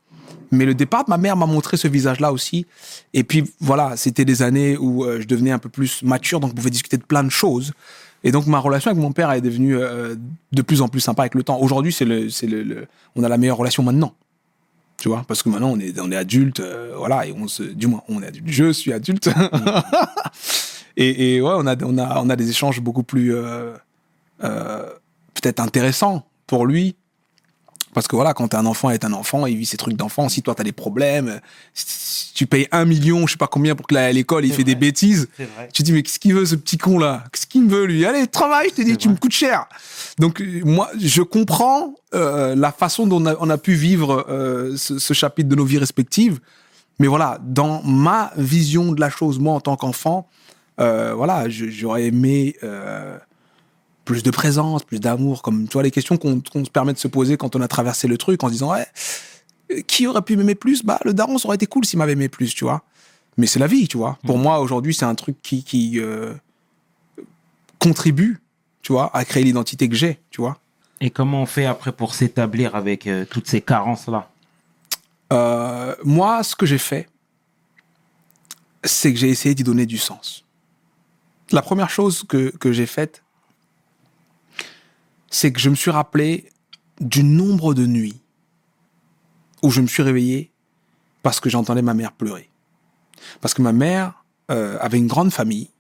Mais le départ de ma mère m'a montré ce visage-là aussi. Et puis voilà, c'était des années où euh, je devenais un peu plus mature, donc on pouvait discuter de plein de choses. Et donc ma relation avec mon père est devenue euh, de plus en plus sympa avec le temps. Aujourd'hui, c'est le, c'est le, on a la meilleure relation maintenant. Tu vois, parce que maintenant on est, on est adulte, euh, voilà, et on se, du moins, on est adulte. Je suis adulte. et, ouais, on a, on a, on a des échanges beaucoup plus peut-être intéressants pour lui. Parce que voilà, quand t'es un enfant, est un enfant, il vit ses trucs d'enfant. Si toi t'as des problèmes, si tu payes un million, je sais pas combien pour qu'il aille à l'école, il fait des bêtises. Tu te dis, mais qu'est-ce qu'il veut ce petit con là Qu'est-ce qu'il me veut lui? Allez, travaille, je te dis, C'est tu me coûtes cher. Donc euh, moi, je comprends euh, la façon dont on a, on a pu vivre euh, ce, ce chapitre de nos vies respectives. Mais voilà, dans ma vision de la chose, moi en tant qu'enfant, euh, voilà, j'aurais aimé euh, plus de présence, plus d'amour, comme tu vois les questions qu'on se permet de se poser quand on a traversé le truc en se disant ouais, euh, qui aurait pu m'aimer plus? Bah le daron ça aurait été cool s'il m'avait aimé plus, tu vois. Mais c'est la vie, tu vois. Pour moi aujourd'hui c'est un truc qui, qui euh, contribue, tu vois, à créer l'identité que j'ai, tu vois. Et comment on fait après pour s'établir avec euh, toutes ces carences-là? Euh, moi, ce que j'ai fait, c'est que j'ai essayé d'y donner du sens. La première chose que, que j'ai faite, c'est que je me suis rappelé du nombre de nuits où je me suis réveillé parce que j'entendais ma mère pleurer. Parce que ma mère euh, avait une grande famille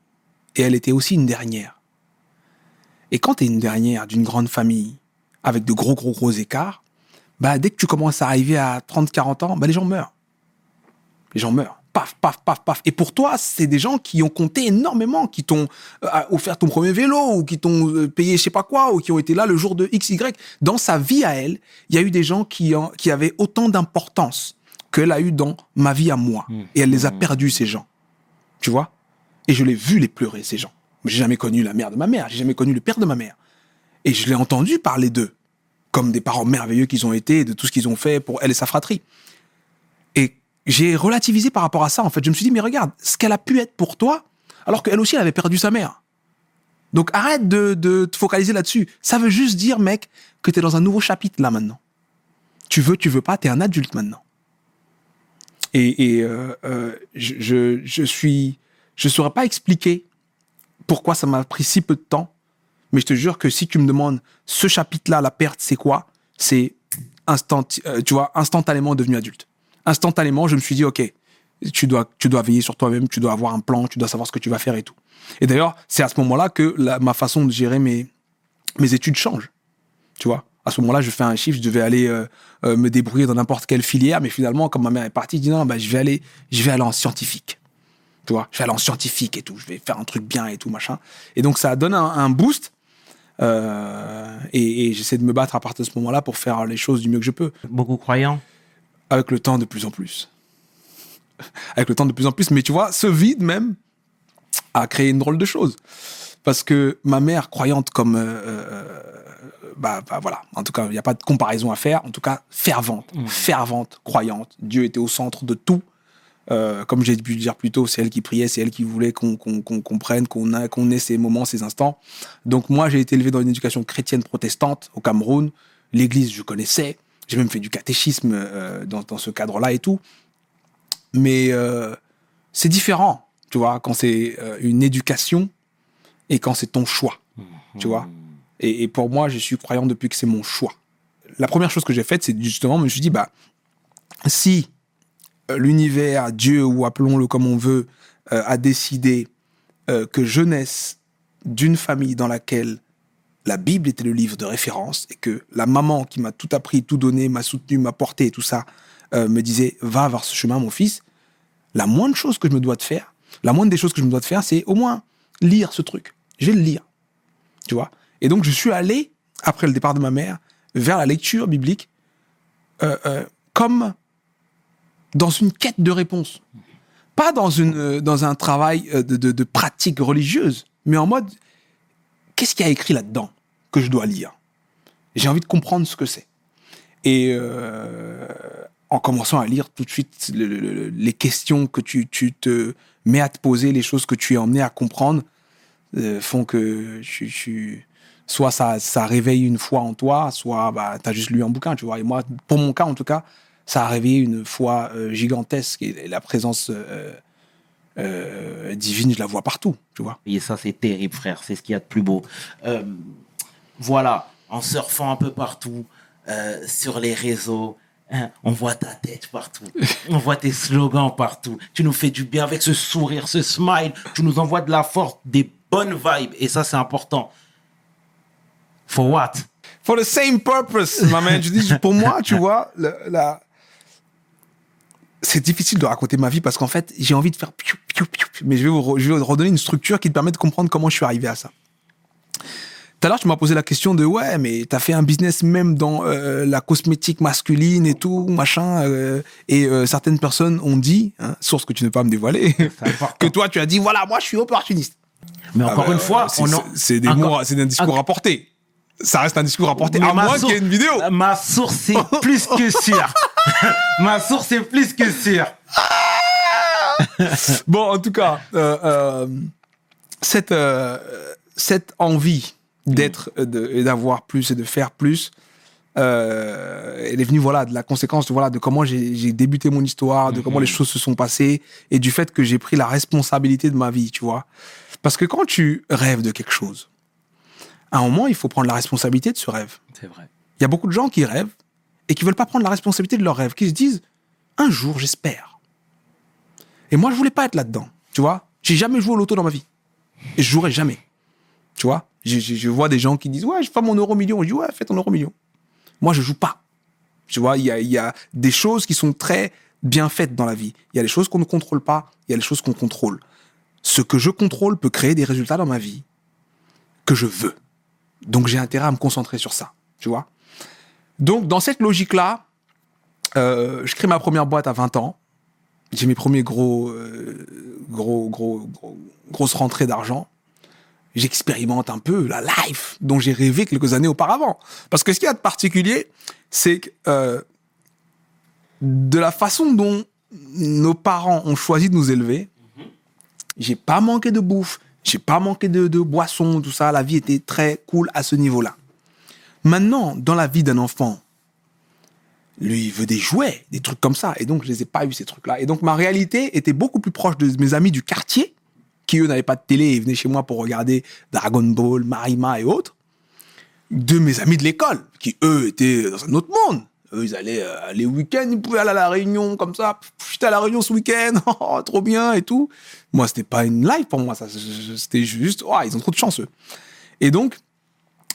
et elle était aussi une dernière. Et quand tu es une dernière d'une grande famille avec de gros, gros, gros écarts, bah, dès que tu commences à arriver à 30, 40 ans, bah, les gens meurent. Les gens meurent. Paf, paf, paf, paf. Et pour toi, c'est des gens qui ont compté énormément, qui t'ont euh, offert ton premier vélo, ou qui t'ont euh, payé je sais pas quoi, ou qui ont été là le jour de X, Y. Dans sa vie à elle, il y a eu des gens qui, en- qui avaient autant d'importance qu'elle a eu dans ma vie à moi. Et elle les a perdus, ces gens. Tu vois? Et je l'ai vu les pleurer, ces gens. J'ai jamais connu la mère de ma mère, j'ai jamais connu le père de ma mère. Et je l'ai entendu parler d'eux comme des parents merveilleux qu'ils ont été, de tout ce qu'ils ont fait pour elle et sa fratrie. J'ai relativisé par rapport à ça, en fait. Je me suis dit, mais regarde, ce qu'elle a pu être pour toi, alors qu'elle aussi, elle avait perdu sa mère. Donc arrête de, de te focaliser là-dessus. Ça veut juste dire, mec, que tu es dans un nouveau chapitre là maintenant. Tu veux, tu veux pas, tu es un adulte maintenant. Et, et, euh, euh, je, je, je suis. Je saurais pas expliquer pourquoi ça m'a pris si peu de temps mais je te jure que si tu me demandes ce chapitre-là, la perte, c'est quoi? C'est instant, euh, tu vois, instantanément devenu adulte. Instantanément, je me suis dit, ok, tu dois, tu dois veiller sur toi-même, tu dois avoir un plan, tu dois savoir ce que tu vas faire et tout. Et d'ailleurs, c'est à ce moment-là que ma façon de gérer mes, mes études change. Tu vois À ce moment-là, je fais un chiffre, je devais aller euh, euh, me débrouiller dans n'importe quelle filière, mais finalement, comme ma mère est partie, je dis non, bah, je vais aller, je vais aller en scientifique. Tu vois, je vais aller en scientifique et tout, je vais faire un truc bien et tout, machin. Et donc, ça donne un, un boost. euh, et et j'essaie de me battre à partir de ce moment-là pour faire les choses du mieux que je peux. Beaucoup croyants? Avec le temps de plus en plus. avec le temps de plus en plus. Mais tu vois, ce vide même a créé une drôle de chose. Parce que ma mère, croyante comme... euh, euh, bah, bah, voilà, en tout cas, il n'y a pas de comparaison à faire. En tout cas, fervente, fervente, croyante. Dieu était au centre de tout. Euh, comme j'ai pu le dire plus tôt, c'est elle qui priait, c'est elle qui voulait qu'on comprenne, qu'on ait ces moments, ces instants. Donc moi, j'ai été élevé dans une éducation chrétienne protestante au Cameroun. L'église, je connaissais. J'ai même fait du catéchisme euh, dans, dans ce cadre-là et tout. Mais euh, c'est différent, tu vois, quand c'est euh, une éducation et quand c'est ton choix, tu vois. Et, et pour moi, je suis croyant depuis que c'est mon choix. La première chose que j'ai faite, c'est justement, je me suis dit, bah, si l'univers, Dieu ou appelons-le comme on veut, a décidé que je naisse d'une famille dans laquelle la Bible était le livre de référence et que la maman qui m'a tout appris, tout donné, m'a soutenu, m'a porté et tout ça, euh, me disait va vers ce chemin, mon fils. La moindre chose que je me dois de faire, la moindre des choses que je me dois de faire, c'est au moins lire ce truc. Je vais le lire, tu vois? Et donc je suis allé après le départ de ma mère vers la lecture biblique euh, euh, comme dans une quête de réponse. Pas dans, un travail de, de, de pratique religieuse, mais en mode, qu'est-ce qu'il y a écrit là-dedans? Que je dois lire J'ai envie de comprendre ce que c'est. Et euh, en commençant à lire tout de suite le- le- le- les questions que tu, tu te mets à te poser, les choses que tu es emmené à comprendre, euh, font que soit ça, ça réveille une foi en toi, soit bah, tu as juste lu un bouquin, tu vois. Et moi, pour mon cas en tout cas, ça a réveillé une foi euh, gigantesque et la présence divine, je la vois partout, tu vois. Et ça, c'est terrible, frère. C'est ce qu'il y a de plus beau. Voilà, en surfant un peu partout, euh, sur les réseaux, hein, on voit ta tête partout. on voit tes slogans partout. Tu nous fais du bien avec ce sourire, ce smile. Tu nous envoies de la force, des bonnes vibes. Et ça, c'est important. For what? For the same purpose, ma man. Je dis, pour moi, tu vois, le- la... c'est difficile de raconter ma vie parce qu'en fait, j'ai envie de faire piou, piou, piou, mais je vais, vous je vais vous redonner une structure qui te permet de comprendre comment je suis arrivé à ça. Tout à l'heure, tu m'as posé la question de ouais, mais t'as fait un business même dans euh, la cosmétique masculine et tout, machin. euh, et euh, certaines personnes ont dit, hein, source que tu ne peux pas me dévoiler, que toi, tu as dit voilà, moi, je suis opportuniste. Mais encore Ah bah, une fois, c'est- des mots, c'est un discours encore- rapporté. Ça reste un discours rapporté. Mais À ma moins source- qu'il y ait une vidéo. Ma source est plus que sûre. ma source est plus que sûre. Bon, en tout cas, cette, cette envie d'être, euh, et d'avoir plus et de faire plus, euh, elle est venue voilà, de la conséquence de, voilà, de comment j'ai débuté mon histoire, de comment les choses se sont passées et du fait que j'ai pris la responsabilité de ma vie, tu vois. Parce que quand tu rêves de quelque chose, à un moment, il faut prendre la responsabilité de ce rêve. C'est vrai. Il y a beaucoup de gens qui rêvent et qui veulent pas prendre la responsabilité de leur rêve, qui se disent un jour j'espère. Et moi je voulais pas être là-dedans, tu vois. J'ai jamais joué au loto dans ma vie et je jouerai jamais, tu vois. Je, je- vois des gens qui disent ouais je fais mon euro million, je dis ouais fais ton euro million. Moi je joue pas, tu vois. Il y a, y a des choses qui sont très bien faites dans la vie. Il y a des choses qu'on ne contrôle pas, il y a des choses qu'on contrôle. Ce que je contrôle peut créer des résultats dans ma vie que je veux. Donc j'ai intérêt à me concentrer sur ça, tu vois? Donc dans cette logique-là, euh, je crée ma première boîte à 20 ans. J'ai mes premiers gros, euh, gros, gros, gros, grosses rentrées d'argent. J'expérimente un peu la life dont j'ai rêvé quelques années auparavant. Parce que ce qu'il y a de particulier, c'est que euh, de la façon dont nos parents ont choisi de nous élever, j'ai pas manqué de bouffe, j'ai pas manqué de, de boissons, tout ça. La vie était très cool à ce niveau-là. Maintenant, dans la vie d'un enfant, lui, il veut des jouets, des trucs comme ça. Et donc, je les ai pas eu, ces trucs-là. Et donc, ma réalité était beaucoup plus proche de mes amis du quartier, qui, eux, n'avaient pas de télé et venaient chez moi pour regarder Dragon Ball, Marima et autres, de mes amis de l'école, qui, eux, étaient dans un autre monde. Eux, ils allaient euh, les week-ends, ils pouvaient aller à la Réunion comme ça. J'étais à la Réunion ce week-end, oh, trop bien et tout. Moi, c'était pas une live pour moi, ça. C'était juste, oh, ils ont trop de chance, eux. Et donc,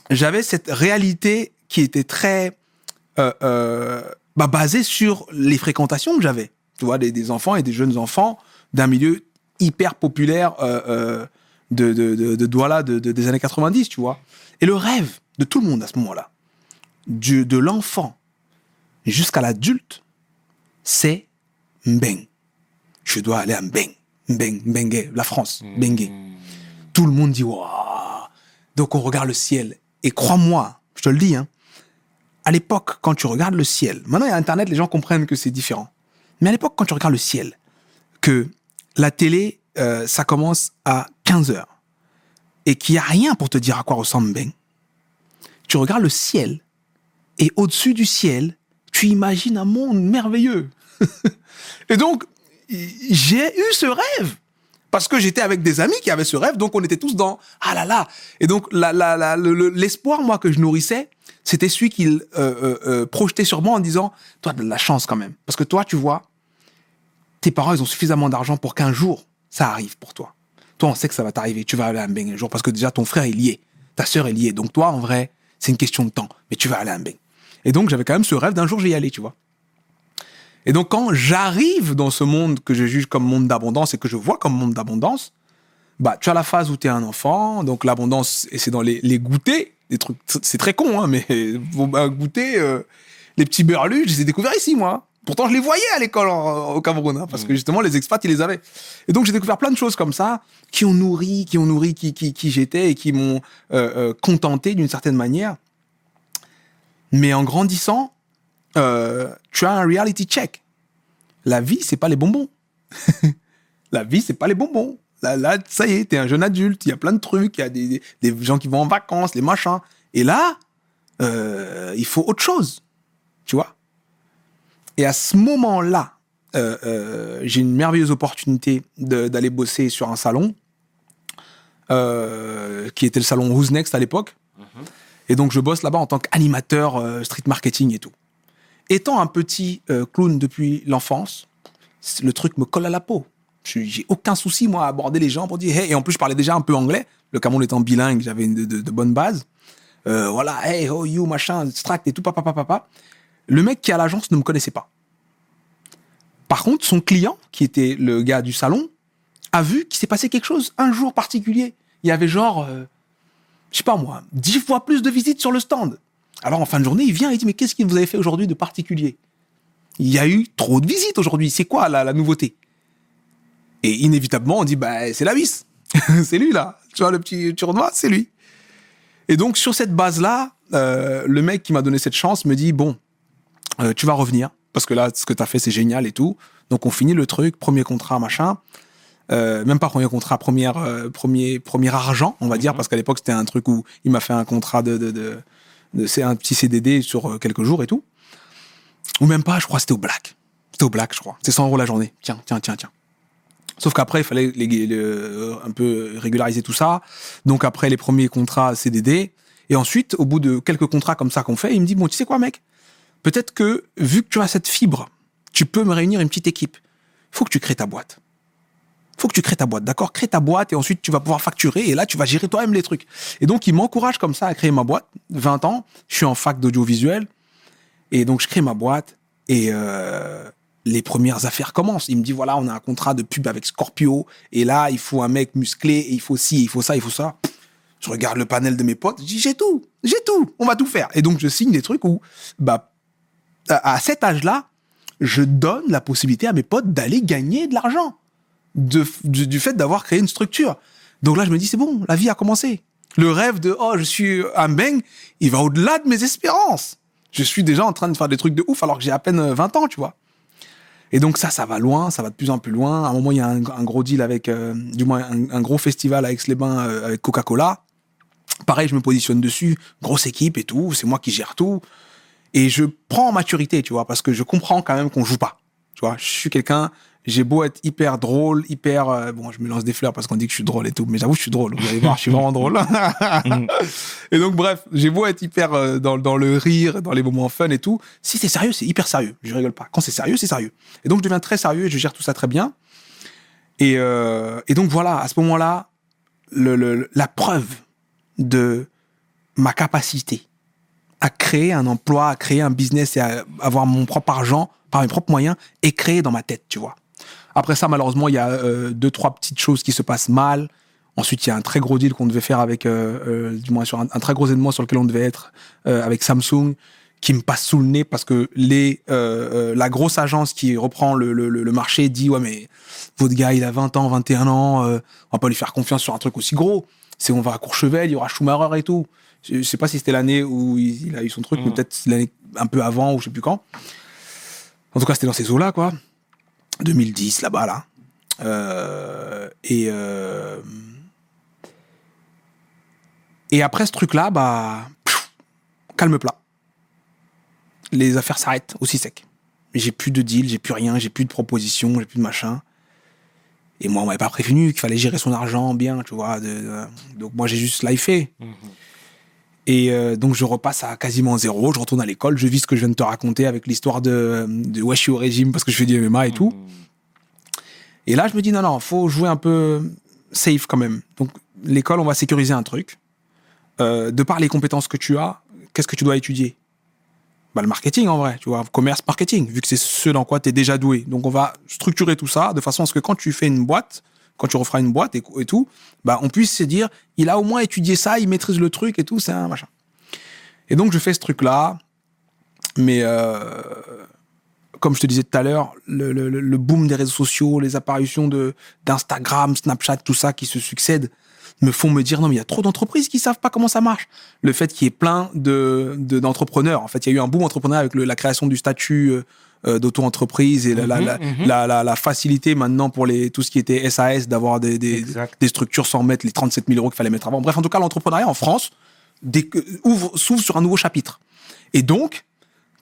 j'avais cette réalité qui était très euh, euh, bah, basée sur les fréquentations que j'avais. Tu vois, des enfants et des jeunes enfants d'un milieu hyper populaire euh, euh, de, de, de, de Douala de, de- des années 90, tu vois. Et le rêve de tout le monde à ce moment-là, du- de l'enfant jusqu'à l'adulte, c'est Mbeng. Je dois aller à Mbeng. Mbeng, Mbengue, la France, Mbengue. Tout le monde dit, waouh. Donc on regarde le ciel. Et crois-moi, je te le dis, hein, à l'époque, quand tu regardes le ciel, maintenant il y a Internet, les gens comprennent que c'est différent. Mais à l'époque, quand tu regardes le ciel, que la télé, euh, ça commence à 15 heures, et qu'il n'y a rien pour te dire à quoi ressemble Mbeng, tu regardes le ciel, et au-dessus du ciel, tu imagines un monde merveilleux. et donc, j'ai eu ce rêve. Parce que j'étais avec des amis qui avaient ce rêve, donc on était tous dans ah là là. Et donc l'espoir moi que je nourrissais, c'était celui qu'il euh, euh, euh, projetait sur moi en disant toi de la chance quand même, parce que toi tu vois, tes parents ils ont suffisamment d'argent pour qu'un jour ça arrive pour toi. Toi on sait que ça va t'arriver, tu vas aller à Mbeng un jour parce que déjà ton frère est lié, ta sœur est liée, donc toi en vrai c'est une question de temps, mais tu vas aller à Mbeng. Et donc j'avais quand même ce rêve d'un jour j'y y aller, tu vois. Et donc, quand j'arrive dans ce monde que je juge comme monde d'abondance et que je vois comme monde d'abondance, bah, tu as la phase où tu es un enfant, donc l'abondance, et c'est dans les, les goûters, trucs, c'est très con, hein, mais bah, goûter, euh, les petits berlus, je les ai découverts ici, moi. Pourtant, je les voyais à l'école en- au Cameroun, hein, parce que justement, les expats, ils les avaient. Et donc, j'ai découvert plein de choses comme ça, qui ont nourri, qui ont nourri qui, qui, qui j'étais et qui m'ont euh, euh, contenté d'une certaine manière. Mais en grandissant, euh, tu as un reality check. La vie, c'est pas les bonbons. la vie, c'est pas les bonbons. Là, là, ça y est, t'es un jeune adulte, il y a plein de trucs, il y a des, des- gens qui vont en vacances, les machins. Et là, il faut autre chose. Tu vois Et à ce moment-là, euh, euh, j'ai une merveilleuse opportunité d'aller bosser sur un salon, euh, qui était le salon Who's Next à l'époque. Et donc, je bosse là-bas en tant qu'animateur street marketing et tout. Étant un petit clown depuis l'enfance, le truc me colle à la peau. J'ai aucun souci, moi, à aborder les gens pour dire hey. Et en plus, je parlais déjà un peu anglais. Le Cameroun étant bilingue, j'avais de, de- de bonnes bases. Euh, voilà, hey, oh, you, machin, stract et tout, papa, papa, papa. Le mec qui à l'agence ne me connaissait pas. Par contre, son client, qui était le gars du salon, a vu qu'il s'est passé quelque chose un jour particulier. Il y avait genre, euh, je sais pas moi, dix fois plus de visites sur le stand. Alors en fin de journée, il vient et dit mais qu'est-ce que vous avez fait aujourd'hui de particulier? Il y a eu trop de visites aujourd'hui. C'est quoi la, la nouveauté? Et inévitablement, on dit bah c'est la vis. c'est lui là. Tu vois le petit tournoi, c'est lui. Et donc sur cette base-là, euh, le mec qui m'a donné cette chance me dit bon, euh, tu vas revenir parce que là ce que tu as fait c'est génial et tout. Donc on finit le truc, premier contrat machin. Euh, même pas premier contrat, première, euh, premier, premier argent, on va dire, parce qu'à l'époque c'était un truc où il m'a fait un contrat de, de, de, de- c'est un petit CDD sur euh, quelques jours et tout. Ou même pas, je crois c'était au black. C'était au black, je crois. C'est 100 euros la journée. Tiens, tiens, tiens, tiens. Sauf qu'après, il fallait les, les- euh, un peu régulariser tout ça. Donc après les premiers contrats CDD. Et ensuite, au bout de quelques contrats comme ça qu'on fait, il me dit, bon, tu sais quoi, mec? Peut-être que, vu que tu as cette fibre, tu peux me réunir une petite équipe. faut que tu crées ta boîte faut que tu crées ta boîte, d'accord? Crée ta boîte et ensuite tu vas pouvoir facturer et là tu vas gérer toi-même les trucs. Et donc il m'encourage comme ça à créer ma boîte. 20 ans, je suis en fac d'audiovisuel et donc je crée ma boîte et euh, les premières affaires commencent. Il me dit voilà, on a un contrat de pub avec Scorpio et là il faut un mec musclé et il faut ci, il faut ça, il faut ça. Je regarde le panel de mes potes, je dis j'ai tout, j'ai tout, on va tout faire. Et donc je signe des trucs où bah à à cet âge-là, je donne la possibilité à mes potes d'aller gagner de l'argent du, fait d'avoir créé une structure. Donc là, je me dis, c'est bon, la vie a commencé. Le rêve de, oh, je suis un bang, il va au-delà de mes espérances. Je suis déjà en train de faire des trucs de ouf alors que j'ai à peine euh, 20 ans, tu vois. Et donc ça, ça va loin, ça va de plus en plus loin. À un moment, il y a un, gros deal avec, euh, du moins, un, gros festival avec les bains avec Coca-Cola. Pareil, je me positionne dessus, grosse équipe et tout, c'est moi qui gère tout. Et je prends en maturité, tu vois, parce que je comprends quand même qu'on joue pas. Tu vois, je suis quelqu'un, j'ai beau être hyper drôle, hyper euh, bon, je me lance des fleurs parce qu'on dit que je suis drôle et tout, mais j'avoue je suis drôle. Vous allez voir, je suis vraiment drôle. et donc bref, j'ai beau être hyper euh, dans, dans le rire, dans les moments fun et tout. Si c'est sérieux, c'est hyper sérieux. Je rigole pas. Quand c'est sérieux, c'est sérieux. Et donc je deviens très sérieux et je gère tout ça très bien. Et, euh, et donc voilà, à ce moment-là, le, le- la preuve de ma capacité à créer un emploi, à créer un business et à avoir mon propre argent par mes propres moyens est créé dans ma tête, tu vois. Après ça, malheureusement, il y a euh, deux, trois petites choses qui se passent mal. Ensuite, il y a un très gros deal qu'on devait faire avec, euh, euh, du moins sur un, très gros événement sur lequel on devait être avec Samsung, qui me passe sous le nez parce que les, la grosse agence qui reprend le, le, marché dit ouais mais votre gars il a 20 ans, 21 ans, on va pas lui faire confiance sur un truc aussi gros. C'est on va à Courchevel, il y aura Schumacher et tout. Je, je sais pas si c'était l'année où il, il a eu son truc, mais Mhm. peut-être l'année un peu avant ou je sais plus quand. En tout cas c'était dans ces eaux là quoi. 2010 là-bas là. Euh, et euh, et après ce truc là bah calme plat. Les affaires s'arrêtent aussi sec. J'ai plus de deal, j'ai plus rien, j'ai plus de propositions, j'ai plus de machin. Et moi, on m'avait pas prévenu qu'il fallait gérer son argent bien, tu vois. de- de- donc moi, j'ai juste lifé. Et euh, donc je repasse à quasiment zéro, je retourne à l'école, je vis ce que je viens de te raconter avec l'histoire de, de ouais, je suis au régime parce que je fais du MMA et tout. Et là, je me dis, non, non, faut jouer un peu safe quand même. Donc, l'école, on va sécuriser un truc. Euh, de par les compétences que tu as, qu'est-ce que tu dois étudier? Bah, Le marketing, en vrai, tu vois, commerce, marketing, vu que c'est ce dans quoi tu es déjà doué. Donc, on va structurer tout ça de façon à ce que quand tu fais une boîte, quand tu referas une boîte et, tout, bah, on puisse se dire, il a au moins étudié ça, il maîtrise le truc et tout, c'est un machin. Et donc, je fais ce truc-là, mais euh, comme je te disais tout à l'heure, le, boom des réseaux sociaux, les apparitions de d'Instagram, Snapchat, tout ça qui se succèdent, me font me dire non mais il y a trop d'entreprises qui savent pas comment ça marche. Le fait qu'il y ait plein de de- d'entrepreneurs, en fait, il y a eu un boom entrepreneur avec la création du statut euh, d'auto-entreprise et la, la, la, la, la- la facilité maintenant pour les tout ce qui était SAS d'avoir des, des, des structures sans mettre les 37 000 euros qu'il fallait mettre avant. Bref, en tout cas, l'entrepreneuriat en France s'ouvre sur un nouveau chapitre. Et donc,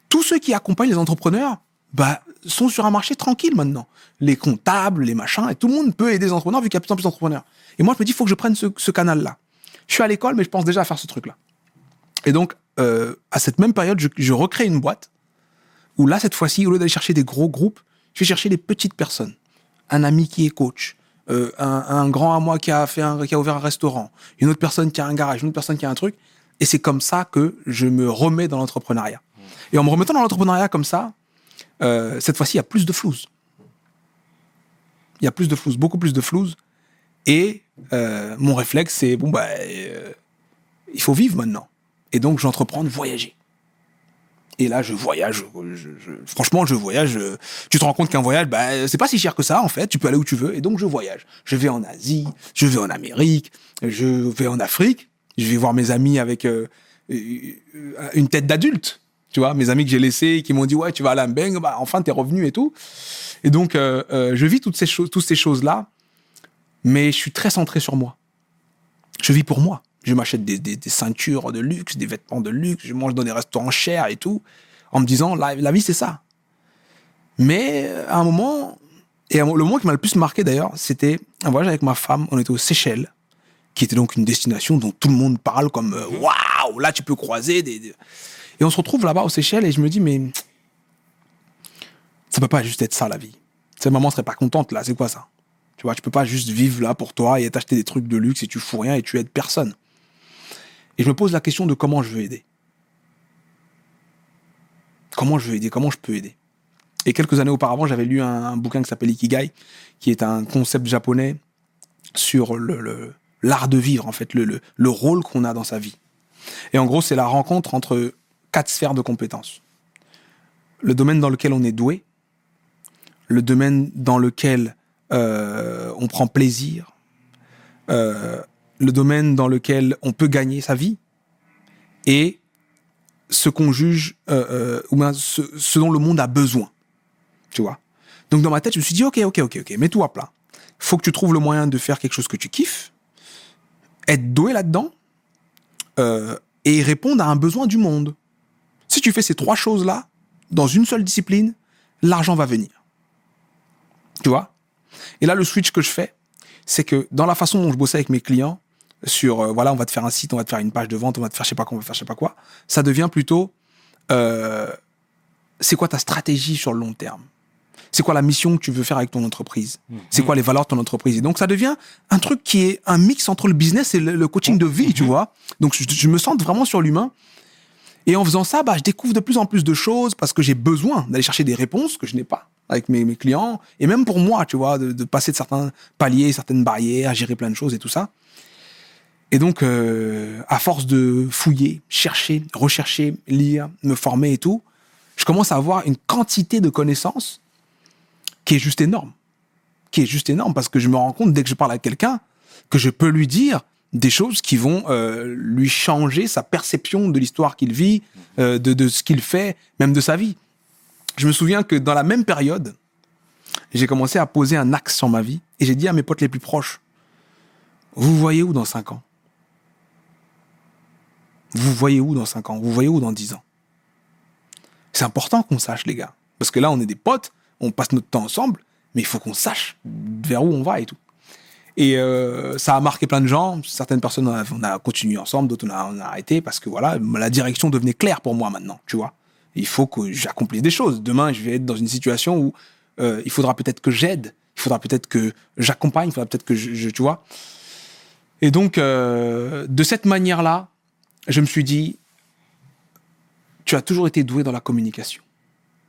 tous ceux qui accompagnent les entrepreneurs bah, sont sur un marché tranquille maintenant. Les comptables, les machins, et tout le monde peut aider les entrepreneurs vu qu'il y a de plus en plus d'entrepreneurs. Et moi, je me dis, il faut que je prenne ce, ce canal-là. Je suis à l'école, mais je pense déjà à faire ce truc-là. Et donc, euh, à cette même période, je, je recrée une boîte où là, cette fois-ci, au lieu d'aller chercher des gros groupes, je vais chercher des petites personnes. Un ami qui est coach, euh, un, grand à moi qui a, fait qui a ouvert un restaurant, une autre personne qui a un garage, une autre personne qui a un truc. Et c'est comme ça que je me remets dans l'entrepreneuriat. Et en me remettant dans l'entrepreneuriat comme ça, euh, cette fois-ci, il y a plus de flouze. Il y a plus de flouze, beaucoup plus de flouze. Et euh, mon réflexe, c'est bon, bah, il faut vivre maintenant. Et donc, j'entreprends de voyager. Et là, je voyage. franchement, je voyage. euh, Tu te rends compte qu'un voyage, bah, c'est pas si cher que ça, en fait. Tu peux aller où tu veux. Et donc, je voyage. Je vais en Asie, je vais en Amérique, je vais en Afrique. Je vais voir mes amis avec euh, euh, une tête d'adulte. Tu vois, mes amis que j'ai laissés, qui m'ont dit, ouais, tu vas à Lambeng, bah, enfin, t'es revenu et tout. Et donc, je vis toutes ces choses, toutes ces choses-là, mais je suis très centré sur moi. Je vis pour moi. Je m'achète des, des- des ceintures de luxe, des vêtements de luxe, je mange dans des restaurants chers et tout, en me disant, la, la vie, c'est ça. Mais à un moment, et le moment qui m'a le plus marqué d'ailleurs, c'était un voyage avec ma femme, on était aux Seychelles, qui était donc une destination dont tout le monde parle comme euh, waouh, là tu peux croiser des, des- Et on se retrouve là-bas aux Seychelles et je me dis, mais ça peut pas juste être ça la vie. Sa maman serait pas contente là, c'est quoi ça? Tu vois, tu peux pas juste vivre là pour toi et t'acheter des trucs de luxe et tu fous rien et tu aides personne. Et je me pose la question de comment je veux aider. Comment je veux aider Comment je peux aider Et quelques années auparavant, j'avais lu un, bouquin qui s'appelle Ikigai, qui est un concept japonais sur le- l'art de vivre, en fait, le, le, le rôle qu'on a dans sa vie. Et en gros, c'est la rencontre entre quatre sphères de compétences. Le domaine dans lequel on est doué, le domaine dans lequel euh, on prend plaisir, euh, le domaine dans lequel on peut gagner sa vie, et ce qu'on juge, euh, euh, ou bien ce, dont le monde a besoin. Tu vois Donc dans ma tête, je me suis dit, ok, ok, ok, ok, mets-toi à plat. faut que tu trouves le moyen de faire quelque chose que tu kiffes, être doué là-dedans, euh, et répondre à un besoin du monde. Si tu fais ces trois choses-là, dans une seule discipline, l'argent va venir. Tu vois? Et là, le switch que je fais, c'est que dans la façon dont je bossais avec mes clients, sur, euh, voilà, on va te faire un site, on va te faire une page de vente, on va te faire je sais pas quoi, on va faire je sais pas quoi, ça devient plutôt, euh, c'est quoi ta stratégie sur le long terme? C'est quoi la mission que tu veux faire avec ton entreprise? C'est quoi les valeurs de ton entreprise? Et donc, ça devient un truc qui est un mix entre le business et le, le coaching de vie, tu vois. Donc, je, je me sens vraiment sur l'humain. Et en faisant ça, bah, je découvre de plus en plus de choses parce que j'ai besoin d'aller chercher des réponses que je n'ai pas avec mes, mes clients. Et même pour moi, tu vois, de, de passer de certains paliers, certaines barrières, gérer plein de choses et tout ça. Et donc, euh, à force de fouiller, chercher, rechercher, lire, me former et tout, je commence à avoir une quantité de connaissances qui est juste énorme. Qui est juste énorme parce que je me rends compte dès que je parle à quelqu'un que je peux lui dire des choses qui vont euh, lui changer sa perception de l'histoire qu'il vit, euh, de, ce qu'il fait, même de sa vie. Je me souviens que dans la même période, j'ai commencé à poser un axe sur ma vie et j'ai dit à mes potes les plus proches, vous voyez où dans 5 ans? Vous voyez où dans 5 ans? Vous voyez où dans 10 ans? C'est important qu'on sache, les gars. Parce que là, on est des potes, on passe notre temps ensemble, mais il faut qu'on sache vers où on va et tout. Et euh, ça a marqué plein de gens. Certaines personnes, on a, on a continué ensemble, d'autres on a, arrêté parce que voilà, la direction devenait claire pour moi maintenant, tu vois. Il faut que j'accomplisse des choses. Demain, je vais être dans une situation où euh, il faudra peut-être que j'aide, il faudra peut-être que j'accompagne, il faudra peut-être que je, je- tu vois. Et donc, euh, de cette manière-là, je me suis dit, tu as toujours été doué dans la communication.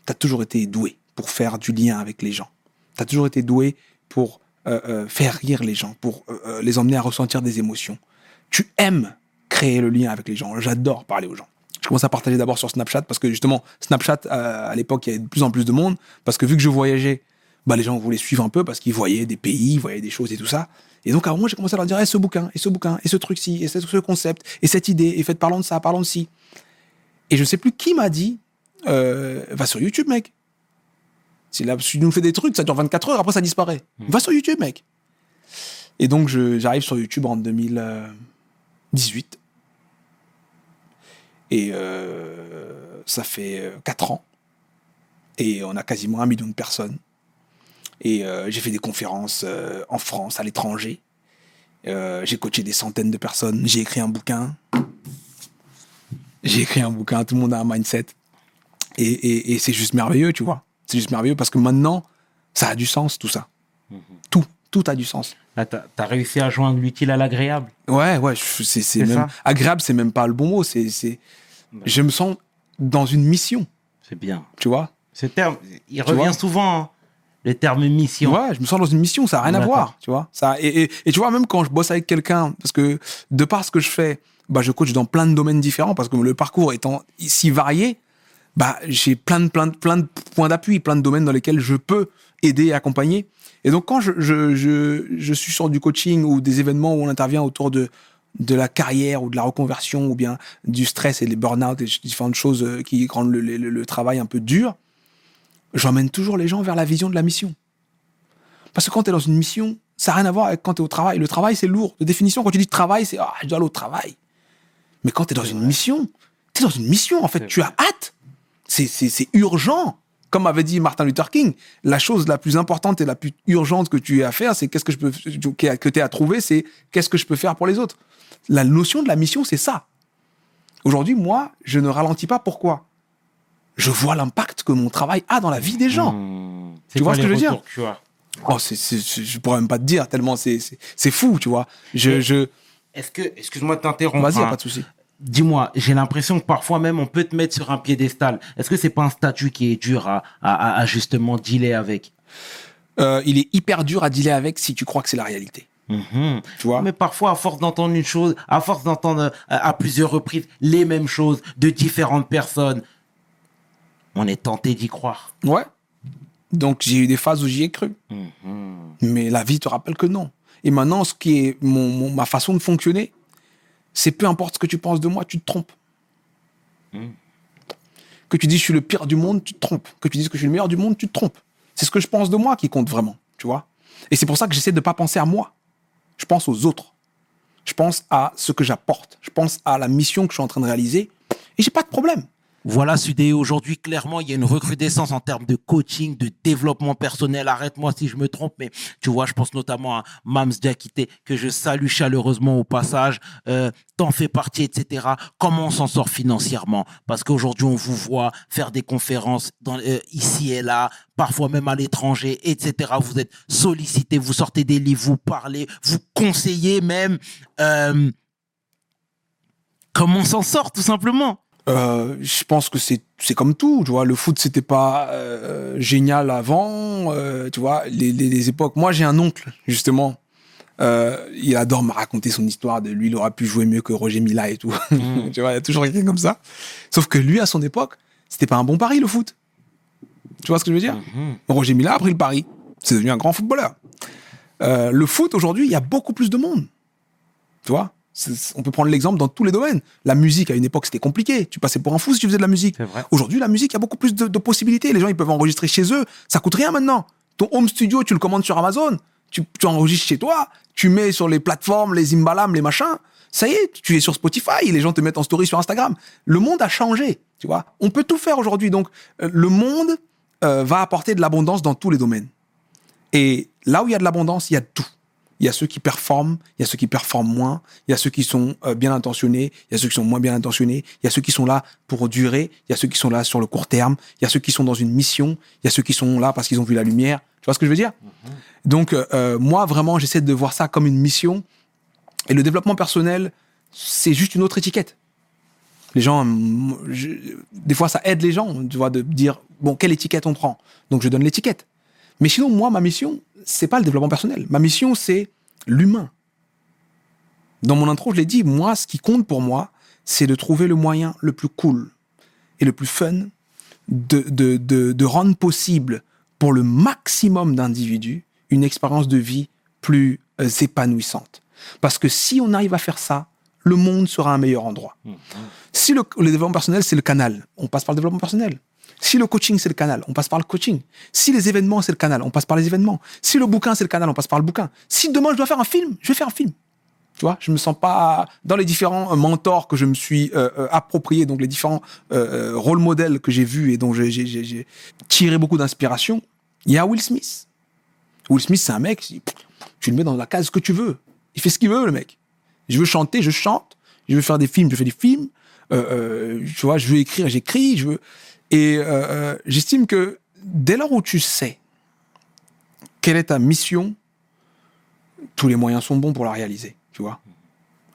Tu as toujours été doué pour faire du lien avec les gens. Tu as toujours été doué pour euh, euh, faire rire les gens, pour euh, les emmener à ressentir des émotions. Tu aimes créer le lien avec les gens. J'adore parler aux gens. Je commence à partager d'abord sur Snapchat parce que justement, Snapchat, à l'époque, il y avait de plus en plus de monde parce que vu que je voyageais, bah, les gens voulaient suivre un peu parce qu'ils voyaient des pays, ils voyaient des choses et tout ça. Et donc, à un moment, j'ai commencé à leur dire, Eh, ce bouquin, et ce bouquin, et ce truc-ci, et ce, ce concept, et cette idée, et faites parlant de ça, parlons de ci. Et je sais plus qui m'a dit, euh, va sur YouTube, mec. Si là, tu nous fais des trucs, ça dure 24 heures, après ça disparaît. Va sur YouTube, mec. Et donc, j'arrive sur YouTube en 2018. Et euh, ça fait 4 ans. Et on a quasiment un million de personnes. Et euh, j'ai fait des conférences euh, en France, à l'étranger. Euh, j'ai coaché des centaines de personnes. J'ai écrit un bouquin. J'ai écrit un bouquin. Tout le monde a un mindset. Et, et- et c'est juste merveilleux, tu vois. C'est juste merveilleux parce que maintenant, ça a du sens, tout ça. Tout, tout a du sens. Là, t'as as réussi à joindre l'utile à l'agréable. Ouais, ouais, c'est même ça. agréable, c'est même pas le bon mot. C'est, je me sens dans une mission, C'est bien. tu vois? Ce terme, il Tu revient souvent, hein, le terme mission. Ouais, je me sens dans une mission, ça n'a rien à voir, tu vois. Ça, et, et, et tu vois, même quand je bosse avec quelqu'un, parce que de par ce que je fais, bah, je coach dans plein de domaines différents, parce que le parcours étant si varié, bah, j'ai plein de, plein, de, plein de points d'appui, plein de domaines dans lesquels je peux aider et accompagner. Et donc, quand je, je, je, je suis sur du coaching ou des événements où on intervient autour de, de la carrière ou de la reconversion ou bien du stress et les burn-out et différentes choses euh, qui rendent le, le, le travail un peu dur, j'emmène toujours les gens vers la vision de la mission. Parce que quand tu es dans une mission, ça n'a rien à voir avec quand tu es au travail. Le travail, c'est lourd. De définition, quand tu dis travail, c'est ah, je dois aller au travail. Mais quand tu es dans une mission, tu es dans une mission, en fait. Tu as hâte. C'est urgent. Comme avait dit Martin Luther King, la chose la plus importante et la plus urgente que tu aies à faire, c'est qu'est-ce que je peux, que tu as à trouver, c'est qu'est-ce que je peux faire pour les autres. La notion de la mission, c'est ça. Aujourd'hui, moi, je ne ralentis pas. Pourquoi? Je vois l'impact que mon travail a dans la vie des gens. Mmh. Tu vois ce que je veux dire Oh, c'est, c'est- c'est- je pourrais même pas te dire tellement c'est, fou, tu vois. Je, je, Est-ce que, excuse-moi de t'interrompre. vas-y, hein. pas de souci. Dis-moi, j'ai l'impression que parfois même on peut te mettre sur un piédestal. Est-ce que c'est pas un statut qui est dur à, à, à- à justement dealer avec? Euh, il est hyper dur à dealer avec si tu crois que c'est la réalité. Mhm. Tu vois? Mais parfois, à force d'entendre une chose, à force d'entendre euh, à plusieurs reprises les mêmes choses de différentes personnes, on est tenté d'y croire. Ouais. Donc j'ai eu des phases où j'y ai cru, Mhm. mais la vie te rappelle que non. Et maintenant, ce qui est mon, mon- ma façon de fonctionner, c'est peu importe ce que tu penses de moi, tu te trompes. Mm. Que tu dis je suis le pire du monde, tu te trompes. Que tu dises que je suis le meilleur du monde, tu te trompes. C'est ce que je pense de moi qui compte vraiment, tu vois. Et c'est pour ça que j'essaie de pas penser à moi. Je pense aux autres. Je pense à ce que j'apporte. Je pense à la mission que je suis en train de réaliser. Et j'ai pas de problème. Voilà, Sudé, aujourd'hui, clairement, il y a une recrudescence en termes de coaching, de développement personnel. Arrête-moi si je me trompe, mais tu vois, je pense notamment à Mams Diakité, que je salue chaleureusement au passage. Euh, T'en fais partie, etc. Comment on s'en sort financièrement? Parce qu'aujourd'hui, on vous voit faire des conférences euh, ici et là, parfois même à l'étranger, etc. Vous êtes sollicité, vous sortez des livres, vous parlez, vous conseillez même. Euh, comment on s'en sort, tout simplement? Euh, je pense que c'est c'est comme tout, tu vois. Le foot c'était pas euh, génial avant, euh, tu vois. Les, les, les époques. Moi j'ai un oncle justement il adore me raconter son histoire de lui, il aurait pu jouer mieux que Roger Mila et tout. tu vois, il y a toujours quelqu'un comme ça. Sauf que lui, à son époque, c'était pas un bon pari, le foot. Tu vois ce que je veux dire? Roger Mila a pris le pari. C'est devenu un grand footballeur. Le foot, aujourd'hui, il y a beaucoup plus de monde. Tu vois? On peut prendre l'exemple dans tous les domaines. La musique, à une époque, c'était compliqué. Tu passais pour un fou si tu faisais de la musique. Aujourd'hui, la musique, il y a beaucoup plus de, de possibilités. Les gens, ils peuvent enregistrer chez eux. Ça coûte rien maintenant. Ton home studio, tu le commandes sur Amazon. Tu, tu enregistres chez toi. Tu mets sur les plateformes, les Imbalam, les machins. Ça y est, tu es sur Spotify. Les gens te mettent en story sur Instagram. Le monde a changé. Tu vois On peut tout faire aujourd'hui. Donc, euh, le monde euh, va apporter de l'abondance dans tous les domaines. Et là où il y a de l'abondance, il y a de tout. Il y a ceux qui performent, il y a ceux qui performent moins, il y a ceux qui sont euh, bien intentionnés, il y a ceux qui sont moins bien intentionnés, il y a ceux qui sont là pour durer, il y a ceux qui sont là sur le court terme, il y a ceux qui sont dans une mission, il y a ceux qui sont là parce qu'ils ont vu la lumière. Tu vois ce que je veux dire? Donc euh, euh, moi vraiment j'essaie de voir ça comme une mission. Et le développement personnel, c'est juste une autre étiquette. Les gens, hum, je- des fois ça aide les gens, tu vois, de dire bon quelle étiquette on prend? Donc je donne l'étiquette. Mais sinon, moi, ma mission, c'est pas le développement personnel. Ma mission, c'est l'humain. Dans mon intro, je l'ai dit, moi, ce qui compte pour moi, c'est de trouver le moyen le plus cool et le plus fun de, de, de, de rendre possible pour le maximum d'individus une expérience de vie plus euh, épanouissante. Parce que si on arrive à faire ça, le monde sera un meilleur endroit. Si le, le développement personnel, c'est le canal, on passe par le développement personnel. Si le coaching, c'est le canal, on passe par le coaching. Si les événements, c'est le canal, on passe par les événements. Si le bouquin, c'est le canal, on passe par le bouquin. Si demain, je dois faire un film, je vais faire un film. Tu vois, je me sens pas dans les différents euh, mentors que je me suis euh, euh, approprié, donc les différents euh, euh, rôles modèles que j'ai vus et dont j'ai- tiré beaucoup d'inspiration. Il y a Will Smith. Will Smith, c'est un mec, tu le mets dans la case que tu veux. Il fait ce qu'il veut, le mec. Je veux chanter, je chante. Je veux faire des films, je fais des films. Tu vois, je veux écrire, j'écris. Je veux. Et euh, euh, j'estime que dès lors où tu sais quelle est ta mission, tous les moyens sont bons pour la réaliser. Tu vois.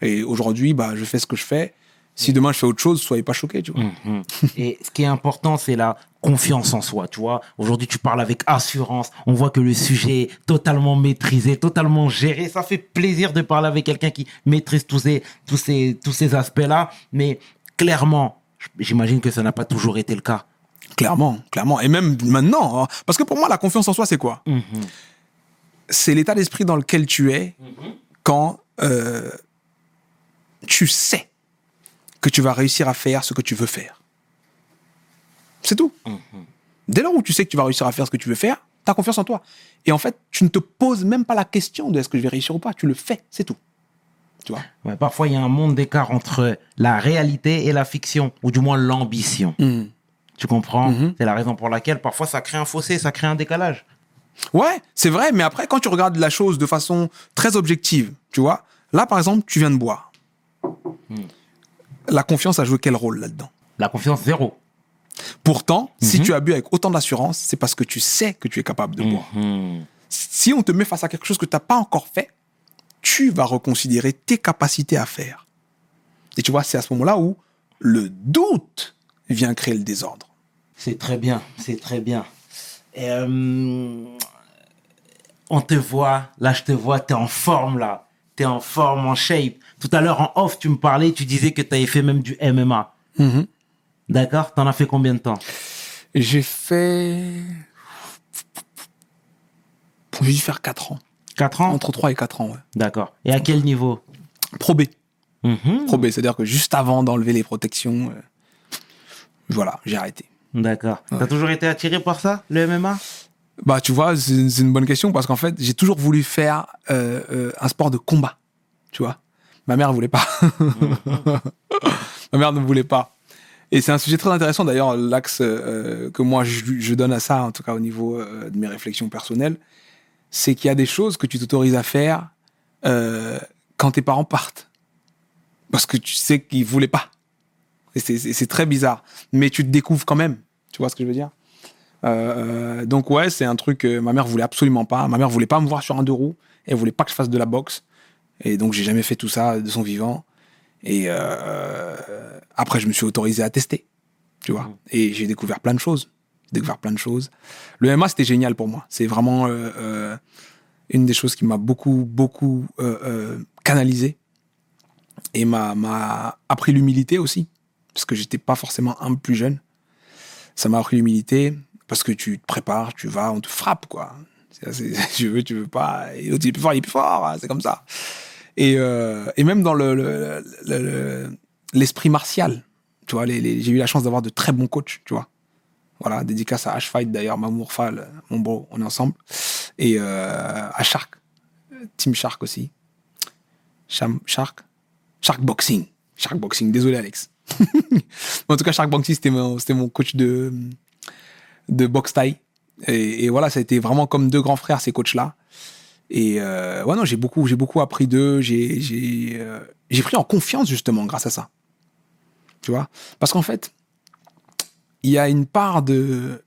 Et aujourd'hui, bah, je fais ce que je fais. Si demain je fais autre chose, soyez pas choqués, tu vois. Mhm. Et ce qui est important, c'est la confiance en soi, tu vois. Aujourd'hui, tu parles avec assurance. On voit que le sujet est totalement maîtrisé, totalement géré. Ça fait plaisir de parler avec quelqu'un qui maîtrise tous ces, tous ces, tous ces aspects-là. Mais clairement, j'imagine que ça n'a pas toujours été le cas. Clairement, clairement. Et même maintenant. hein. Parce que pour moi, la confiance en soi, c'est quoi? Mhm. c'est l'état d'esprit dans lequel tu es quand euh, tu sais que tu vas réussir à faire ce que tu veux faire. C'est tout. Dès lors où tu sais que tu vas réussir à faire ce que tu veux faire, tu as confiance en toi. Et en fait, tu ne te poses même pas la question de est-ce que je vais réussir ou pas. Tu le fais, c'est tout. Tu vois Ouais, parfois, il y a un monde d'écart entre la réalité et la fiction, ou du moins l'ambition. Tu comprends? Mhm. C'est la raison pour laquelle parfois ça crée un fossé, ça crée un décalage. Ouais, c'est vrai, mais après, quand tu regardes la chose de façon très objective, tu vois, là, par exemple, tu viens de boire. La confiance a joué quel rôle là-dedans? La confiance zéro. Pourtant, si Mhm. tu as bu avec autant d'assurance, c'est parce que tu sais que tu es capable de boire. Mhm. Si on te met face à quelque chose que tu n'as pas encore fait, tu vas reconsidérer tes capacités à faire. Et tu vois, c'est à ce moment-là où le doute vient créer le désordre. C'est très bien, c'est très bien. Et, euh, on te voit, là je te vois, tu es en forme là. Tu es en forme, en shape. Tout à l'heure en off, tu me parlais, tu disais que tu avais fait même du MMA. D'accord? T'en as fait combien de temps? J'ai fait... J'ai dû faire 4 ans. 4 ans Entre 3 et 4 ans, ouais. D'accord. Et à quel niveau? Pro B. Mhm. Pro B, c'est-à-dire que juste avant d'enlever les protections, euh, voilà, j'ai arrêté. D'accord. T'as toujours été attiré par ça, le MMA Bah, tu vois, c'est une bonne question parce qu'en fait, j'ai toujours voulu faire euh, euh, un sport de combat. Tu vois, ma mère ne voulait pas. ma mère ne voulait pas. Et c'est un sujet très intéressant d'ailleurs, l'axe euh, que moi je, je donne à ça, en tout cas au niveau euh, de mes réflexions personnelles, c'est qu'il y a des choses que tu t'autorises à faire euh, quand tes parents partent. Parce que tu sais qu'ils voulaient pas. C'est- très bizarre. Mais tu te découvres quand même. Tu vois ce que je veux dire? Euh, donc ouais, c'est un truc que ma mère voulait absolument pas. Ma mère voulait pas me voir sur un deux roues. Elle voulait pas que je fasse de la boxe. Et donc j'ai jamais fait tout ça de son vivant. Et euh, après, je me suis autorisé à tester. Tu vois? Et j'ai découvert plein de choses. Découvert plein de choses. Le MMA, c'était génial pour moi. C'est vraiment euh, euh, une des choses qui m'a beaucoup, beaucoup euh, canalisé et m'a, appris l'humilité aussi, parce que j'étais pas forcément un plus jeune. Ça m'a appris l'humilité, parce que tu te prépares, tu vas, on te frappe, quoi. Tu veux, tu veux pas, il est plus fort, il est plus fort, hein, c'est comme ça. Et, et même dans le, le- le- l'esprit martial, tu vois, j'ai eu la chance d'avoir de très bons coachs, tu vois. Voilà, dédicace à H-Fight d'ailleurs, Mamour Fall, mon bro, on est ensemble. Et euh, à Shark, Team Shark aussi. Shark? Shark Boxing. Shark Boxing, désolé Alex. en tout cas, Shark Boxing, c'était mon, mon coach de, de boxe thaï. Et, voilà, ça a été vraiment comme deux grands frères, ces coachs-là. Et euh, ouais, non, j'ai beaucoup, j'ai beaucoup appris d'eux. J'ai, j'ai, euh, pris en confiance justement grâce à ça. Tu vois? Parce qu'en fait, il y a une part de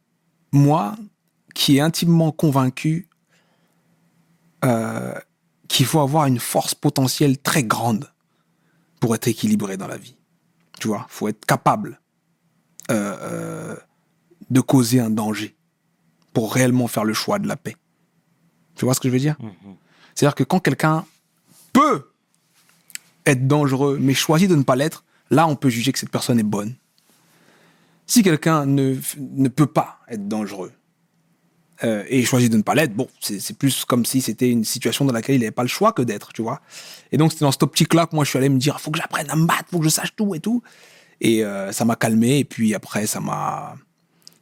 moi qui est intimement convaincu euh, qu'il faut avoir une force potentielle très grande pour être équilibré dans la vie. Tu vois, faut être capable euh, euh, de causer un danger pour réellement faire le choix de la paix. Tu vois ce que je veux dire? C'est-à-dire que quand quelqu'un peut être dangereux, mais choisit de ne pas l'être, là, on peut juger que cette personne est bonne. Si quelqu'un ne, ne peut pas être dangereux euh, et choisit de ne pas l'être, bon, c'est plus comme si c'était une situation dans laquelle il n'avait pas le choix que d'être, tu vois. Et donc, c'était dans cette optique-là que moi, je suis allé me dire, faut que j'apprenne à me battre, faut que je sache tout et tout. Et euh, ça m'a calmé, et puis après, ça m'a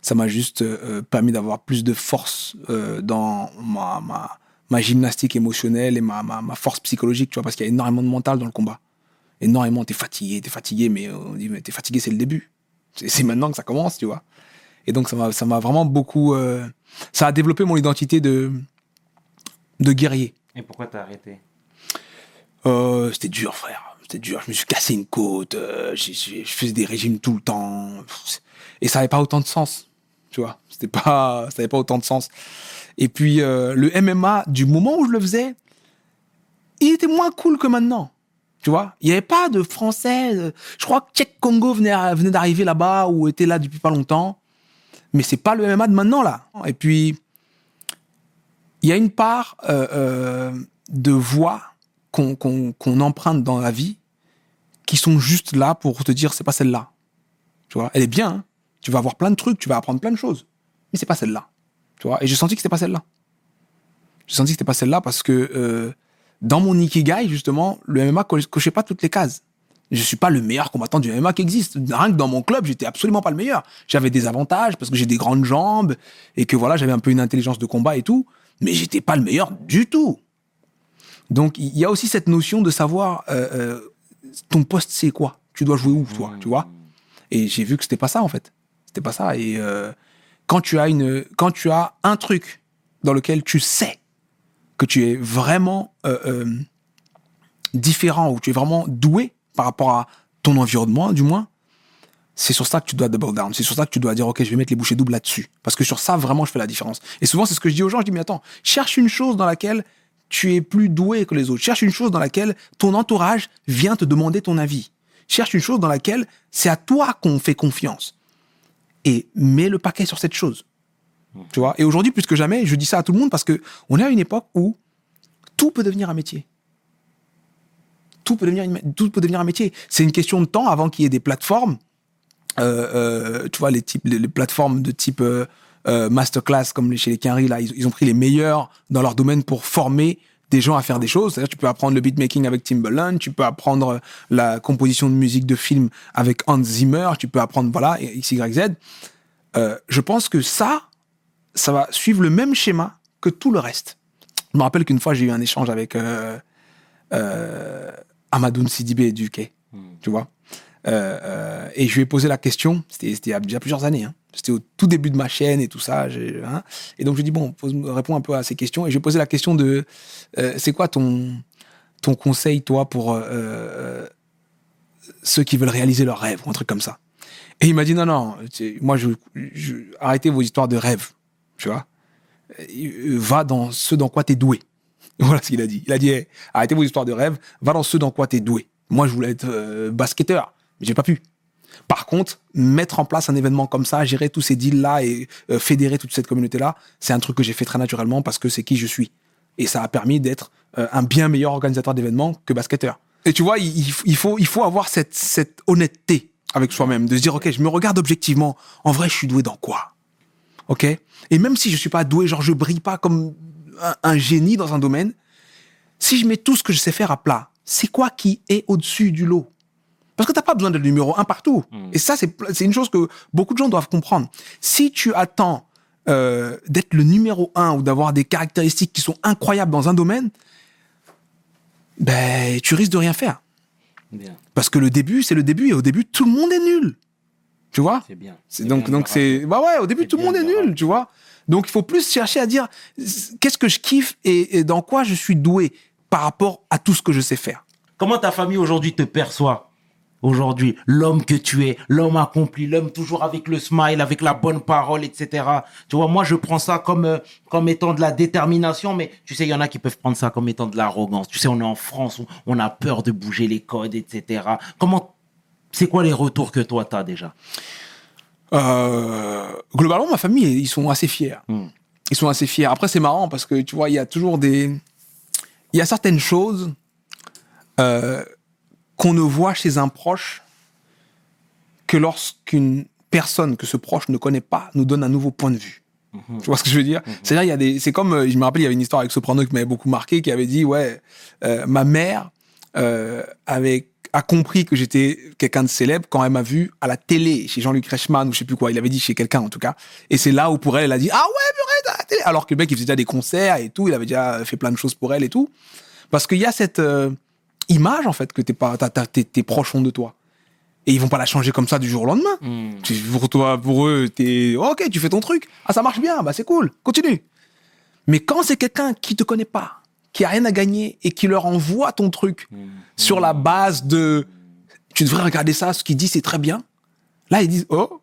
ça m'a juste euh, permis d'avoir plus de force dans ma, ma, ma gymnastique émotionnelle et ma, ma, ma force psychologique, tu vois, parce qu'il y a énormément de mental dans le combat. Énormément, t'es fatigué, t'es fatigué, mais on dit, mais t'es fatigué, c'est le début. C'est maintenant que ça commence, tu vois. Et donc, ça m'a ça m'a vraiment beaucoup. euh, ça a développé mon identité de, de guerrier. Et pourquoi t'as arrêté? Euh, c'était dur, frère. C'était dur. Je me suis cassé une côte. euh, j'ai- j'ai- je faisais des régimes tout le temps. Et ça n'avait pas autant de sens. Tu vois, c'était pas, ça n'avait pas autant de sens. Et puis, le MMA, du moment où je le faisais, il était moins cool que maintenant. Tu vois, il n'y avait pas de français. euh, Je crois que Tchèque Congo venait, d'arriver là-bas ou était là depuis pas longtemps. Mais c'est pas le MMA de maintenant, là. Et puis, il y a une part euh, euh, de voix qu'on emprunte dans la vie qui sont juste là pour te dire c'est pas celle-là. Tu vois, elle est bien. hein. Tu vas avoir plein de trucs, tu vas apprendre plein de choses. Mais c'est pas celle-là. Tu vois, et j'ai senti que c'était pas celle-là. J'ai senti que c'était pas celle-là parce que dans mon Ikigai, justement, le MMA co- cochait pas toutes les cases. Je suis pas le meilleur combattant du MMA qui existe. Rien que dans mon club, j'étais absolument pas le meilleur. J'avais des avantages parce que j'ai des grandes jambes et que voilà, j'avais un peu une intelligence de combat et tout, mais j'étais pas le meilleur du tout. Donc il y a aussi cette notion de savoir euh, euh, ton poste c'est quoi? Tu dois jouer où toi, tu vois? Et j'ai vu que c'était pas ça en fait. C'était pas ça. Et euh, quand tu as une, quand tu as un truc dans lequel tu sais que tu es vraiment euh, euh, différent ou tu es vraiment doué par rapport à ton environnement, du moins, c'est sur ça que tu dois double down. C'est sur ça que tu dois dire, OK, je vais mettre les bouchées doubles là-dessus. Parce que sur ça, vraiment, je fais la différence. Et souvent, c'est ce que je dis aux gens. Je dis, mais attends, cherche une chose dans laquelle tu es plus doué que les autres. Cherche une chose dans laquelle ton entourage vient te demander ton avis. Cherche une chose dans laquelle c'est à toi qu'on fait confiance. Et mets le paquet sur cette chose. Tu vois Et aujourd'hui, plus que jamais, je dis ça à tout le monde parce que on est à une époque où tout peut devenir un métier. Tout peut devenir, tout peut devenir un métier. C'est une question de temps avant qu'il y ait des plateformes euh, euh, tu vois, les, types, les, plateformes de type euh, masterclass, comme chez les Quinry, là, ils, ont pris les meilleurs dans leur domaine pour former des gens à faire des choses. C'est-à-dire, tu peux apprendre le beatmaking avec Timbaland, tu peux apprendre la composition de musique de film avec Hans Zimmer, tu peux apprendre, voilà, X, Y, Z. Euh, je pense que ça, ça va suivre le même schéma que tout le reste. Je me rappelle qu'une fois, j'ai eu un échange avec euh, euh, Amadoun Sidibé du Quai, tu vois. Euh, euh, et je lui ai posé la question, c'était il y a déjà plusieurs années, hein. c'était au tout début de ma chaîne et tout ça. hein. Et donc je lui ai dit, bon, pose, réponds un peu à ces questions. Et je lui ai posé la question de, euh, c'est quoi ton, ton conseil, toi, pour ceux qui veulent réaliser leurs rêves, ou un truc comme ça? Et il m'a dit, non, non, moi, je, je, arrêtez vos histoires de rêves, tu vois. Euh, Va dans ce dans quoi tu es doué. Voilà ce qu'il a dit. Il a dit, hey, arrêtez vos histoires de rêves, va dans ce dans quoi tu es doué. Moi, je voulais être euh, basketteur, mais j'ai pas pu. Par contre, mettre en place un événement comme ça, gérer tous ces deals-là et euh, fédérer toute cette communauté-là, c'est un truc que j'ai fait très naturellement parce que c'est qui je suis. Et ça a permis d'être un bien meilleur organisateur d'événements que basketteur. Et tu vois, il, il faut, il faut avoir cette, cette honnêteté avec soi-même, de se dire, OK, je me regarde objectivement. En vrai, je suis doué dans quoi? OK Et même si je suis pas doué, genre, je brille pas comme un, un génie dans un domaine, si je mets tout ce que je sais faire à plat, c'est quoi qui est au-dessus du lot? Parce que t'as pas besoin d'être le numéro un partout. Et ça, c'est c'est une chose que beaucoup de gens doivent comprendre. Si tu attends euh, d'être le numéro un ou d'avoir des caractéristiques qui sont incroyables dans un domaine, ben, tu risques de rien faire. Bien, Parce que le début, c'est le début, et au début, tout le monde est nul. Tu vois c'est bien. c'est donc donc c'est bah ouais, au début, tout le monde est nul, tu vois Donc, il faut plus chercher à dire qu'est-ce que je kiffe et, et dans quoi je suis doué par rapport à tout ce que je sais faire. Comment ta famille aujourd'hui te perçoit Aujourd'hui, l'homme que tu es, l'homme accompli, l'homme toujours avec le smile, avec la bonne parole, etc. Tu vois, moi, je prends ça comme, euh, comme étant de la détermination, mais tu sais, il y en a qui peuvent prendre ça comme étant de l'arrogance. Tu sais, on est en France, on a peur de bouger les codes, etc. Comment, c'est quoi les retours que toi, t'as déjà? Euh, globalement, ma famille, ils sont assez fiers. Hmm. Ils sont assez fiers. Après, c'est marrant parce que tu vois, il y a toujours des. Il y a certaines choses euh, qu'on ne voit chez un proche que lorsqu'une personne que ce proche ne connaît pas nous donne un nouveau point de vue. Tu vois ce que je veux dire? C'est-à-dire, il y a des. C'est comme, euh, je me rappelle, il y avait une histoire avec Soprano qui m'avait beaucoup marqué, qui avait dit, ouais, euh, ma mère euh, avait a compris que j'étais quelqu'un de célèbre quand elle m'a vu à la télé chez Jean-Luc Reichmann ou je sais plus quoi. Il avait dit chez quelqu'un en tout cas. Et c'est là où pour elle, elle a dit ah ouais à la télé. Alors que le mec il faisait déjà des concerts et tout. Il avait déjà fait plein de choses pour elle et tout. Parce qu'il y a cette euh, image en fait que t'es pas, t'as- t'as- tes, proches ont de toi. Et ils vont pas la changer comme ça du jour au lendemain. Tu- Pour toi, pour eux, t'es ok, tu fais ton truc. Ah, ça marche bien, bah c'est cool, continue. Mais quand c'est quelqu'un qui te connaît pas, qui a rien à gagner et qui leur envoie ton truc sur la base de tu devrais regarder ça, ce qu'il dit c'est très bien. Là, ils disent oh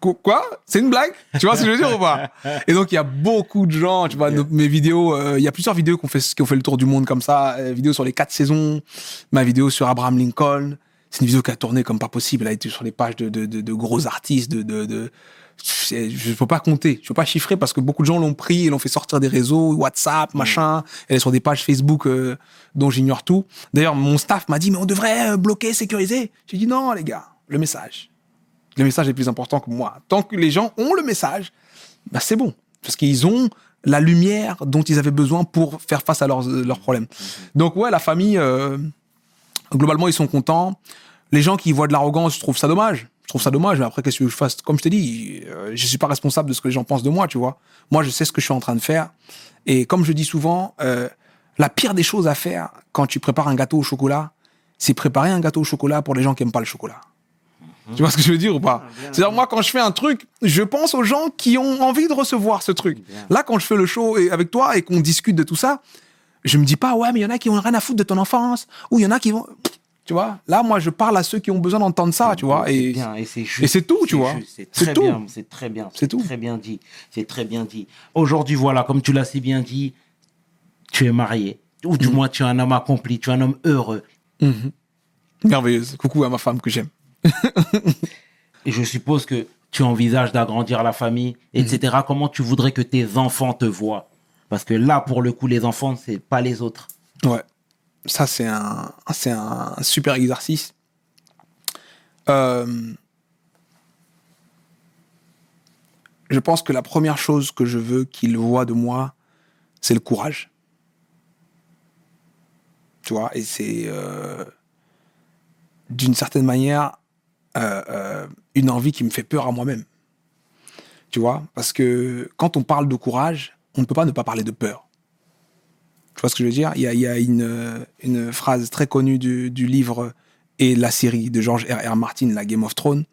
Qu- Quoi? C'est une blague? Tu vois ce que je veux dire ou pas? Et donc il y a beaucoup de gens, tu vois, mes vidéos, euh, il y a plusieurs vidéos qu'on fait, qui ont fait le tour du monde comme ça, euh, vidéo sur les quatre saisons, ma vidéo sur Abraham Lincoln. C'est une vidéo qui a tourné comme pas possible. Elle a été sur les pages de, de, de, de gros artistes, de, de, je peux pas compter, je peux pas chiffrer parce que beaucoup de gens l'ont pris et l'ont fait sortir des réseaux, WhatsApp, machin. Elle est sur des pages Facebook euh, dont j'ignore tout. D'ailleurs, mon staff m'a dit mais on devrait euh, bloquer, sécuriser. J'ai dit non les gars, le message. Le message est plus important que moi. Tant que les gens ont le message, bah c'est bon parce qu'ils ont la lumière dont ils avaient besoin pour faire face à leurs, leurs problèmes. Donc ouais, la famille, euh, globalement, ils sont contents. Les gens qui voient de l'arrogance, je trouve ça dommage. Je trouve ça dommage, mais après, qu'est-ce que je fasse? Comme je t'ai dit, euh, je suis pas responsable de ce que les gens pensent de moi, tu vois. Moi, je sais ce que je suis en train de faire. Et comme je dis souvent, euh, la pire des choses à faire quand tu prépares un gâteau au chocolat, c'est préparer un gâteau au chocolat pour les gens qui aiment pas le chocolat. Tu vois ce que je veux dire ou pas? C'est-à-dire, moi, quand je fais un truc, je pense aux gens qui ont envie de recevoir ce truc. Là, quand je fais le show avec toi et qu'on discute de tout ça, je me dis pas, ouais, mais il y en a qui ont rien à foutre de ton enfance, ou il y en a qui vont. Tu vois Là, moi, je parle à ceux qui ont besoin d'entendre ça, tu vois. Et c'est tout, tu vois. C'est tout. bien, c'est très bien. C'est tout. Très bien dit. C'est très bien dit. Aujourd'hui, voilà, comme tu l'as si bien dit, tu es marié. Ou du moins, tu es un homme accompli, tu es un homme heureux. merveilleuse. Coucou à ma femme que j'aime. Et je suppose que tu envisages d'agrandir la famille, etc. Mm. Comment tu voudrais que tes enfants te voient? Parce que là, pour le coup, les enfants, c'est pas les autres. Ouais. Ça, c'est un, super exercice. Euh, je pense que la première chose que je veux qu'ils voient de moi, c'est le courage. Tu vois, et c'est euh, d'une certaine manière euh, une envie qui me fait peur à moi-même. Tu vois, parce que quand on parle de courage, on ne peut pas ne pas parler de peur. Tu vois ce que je veux dire? Il y a, une, phrase très connue du, livre et la série de George R. R. Martin, la Game of Thrones,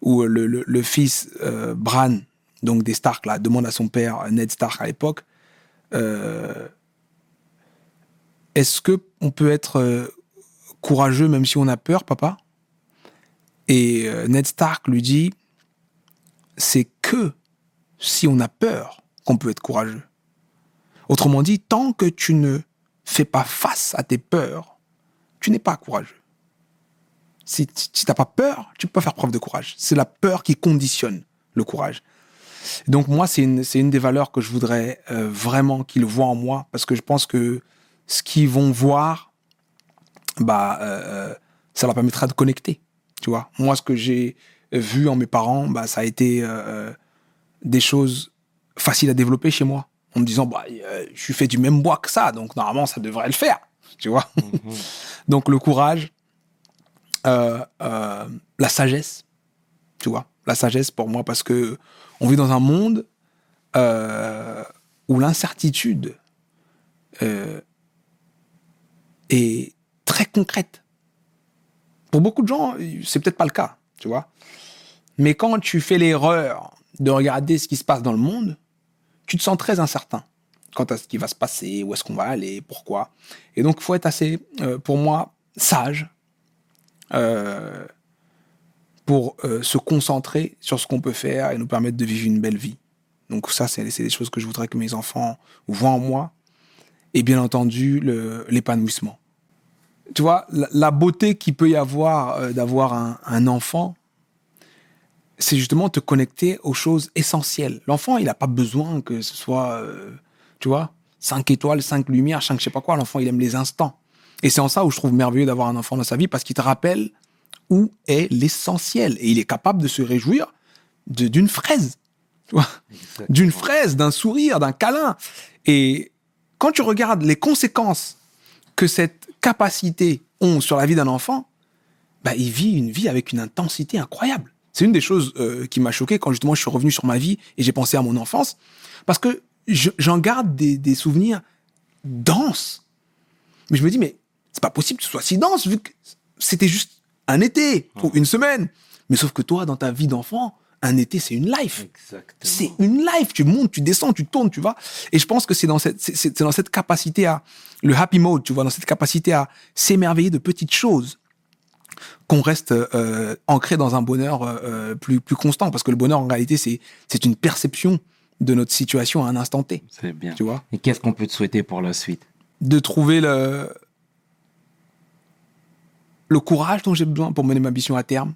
où le, fils euh, Bran, donc des Stark, là, demande à son père, Ned Stark à l'époque, euh, est-ce que on peut être euh, courageux même si on a peur, papa? Et Ned Stark lui dit, c'est que si on a peur qu'on peut être courageux. Autrement dit, tant que tu ne fais pas face à tes peurs, tu n'es pas courageux. Si, tu n'as pas peur, tu peux pas faire preuve de courage. C'est la peur qui conditionne le courage. Donc moi, c'est une, une des valeurs que je voudrais euh, vraiment qu'ils voient en moi, parce que je pense que ce qu'ils vont voir, bah, euh, ça leur permettra de connecter. Tu vois, moi, ce que j'ai vu en mes parents, bah, ça a été euh, des choses faciles à développer chez moi, en me disant, bah, euh, je suis fait du même bois que ça, donc normalement, ça devrait le faire. Tu vois, donc le courage, euh, euh, la sagesse, tu vois, la sagesse pour moi, parce que on vit dans un monde où l'incertitude est très concrète. Pour beaucoup de gens, c'est peut-être pas le cas, tu vois. Mais quand tu fais l'erreur de regarder ce qui se passe dans le monde, tu te sens très incertain quant à ce qui va se passer, où est-ce qu'on va aller, pourquoi. Et donc, il faut être assez, euh, pour moi, sage euh, pour euh, se concentrer sur ce qu'on peut faire et nous permettre de vivre une belle vie. Donc ça, c'est des choses que je voudrais que mes enfants voient en moi. Et bien entendu, l'épanouissement. Tu vois, la, beauté qu'il peut y avoir d'avoir un enfant, c'est justement te connecter aux choses essentielles. L'enfant, il n'a pas besoin que ce soit, euh, tu vois, cinq étoiles, cinq lumières, cinq je sais pas quoi. L'enfant, il aime les instants. Et c'est en ça où je trouve merveilleux d'avoir un enfant dans sa vie parce qu'il te rappelle où est l'essentiel. Et il est capable de se réjouir d'une fraise. Tu vois d'une fraise, d'un sourire, d'un câlin. Et quand tu regardes les conséquences que cette capacité ont sur la vie d'un enfant, bah, il vit une vie avec une intensité incroyable. C'est une des choses euh, qui m'a choqué quand justement je suis revenu sur ma vie et j'ai pensé à mon enfance, parce que je- j'en garde des, des souvenirs denses. Mais je me dis, mais c'est pas possible que ce soit si dense, vu que c'était juste un été ou une semaine. Mais sauf que toi, dans ta vie d'enfant, un été, c'est une life. C'est une life. Tu montes, tu descends, tu tournes, tu vois. Et je pense que c'est dans cette, c'est dans cette capacité à, le happy mode, tu vois, dans cette capacité à s'émerveiller de petites choses qu'on reste euh, ancré dans un bonheur euh, plus, plus constant. Parce que le bonheur, en réalité, c'est, c'est une perception de notre situation à un instant T, C'est bien. tu vois? Et qu'est-ce qu'on peut te souhaiter pour la suite? De trouver le, le courage dont j'ai besoin pour mener ma mission à terme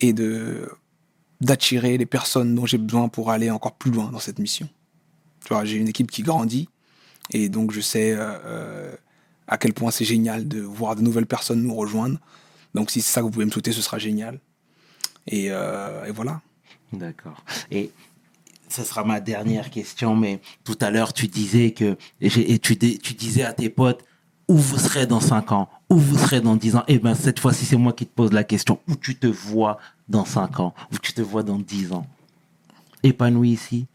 et de d'attirer les personnes dont j'ai besoin pour aller encore plus loin dans cette mission. Tu vois, j'ai une équipe qui grandit et donc je sais euh, à quel point c'est génial de voir de nouvelles personnes nous rejoindre. Donc si c'est ça que vous pouvez me souhaiter, ce sera génial. Et, euh, et voilà. D'accord. Et ce sera ma dernière question, mais tout à l'heure, tu disais que, et tu, dis- tu disais à tes potes, où vous serez dans 5 ans, où vous serez dans 10 ans. Eh ben, cette fois-ci, c'est moi qui te pose la question. Où tu te vois dans 5 ans, où tu te vois dans 10 ans? Épanoui ici?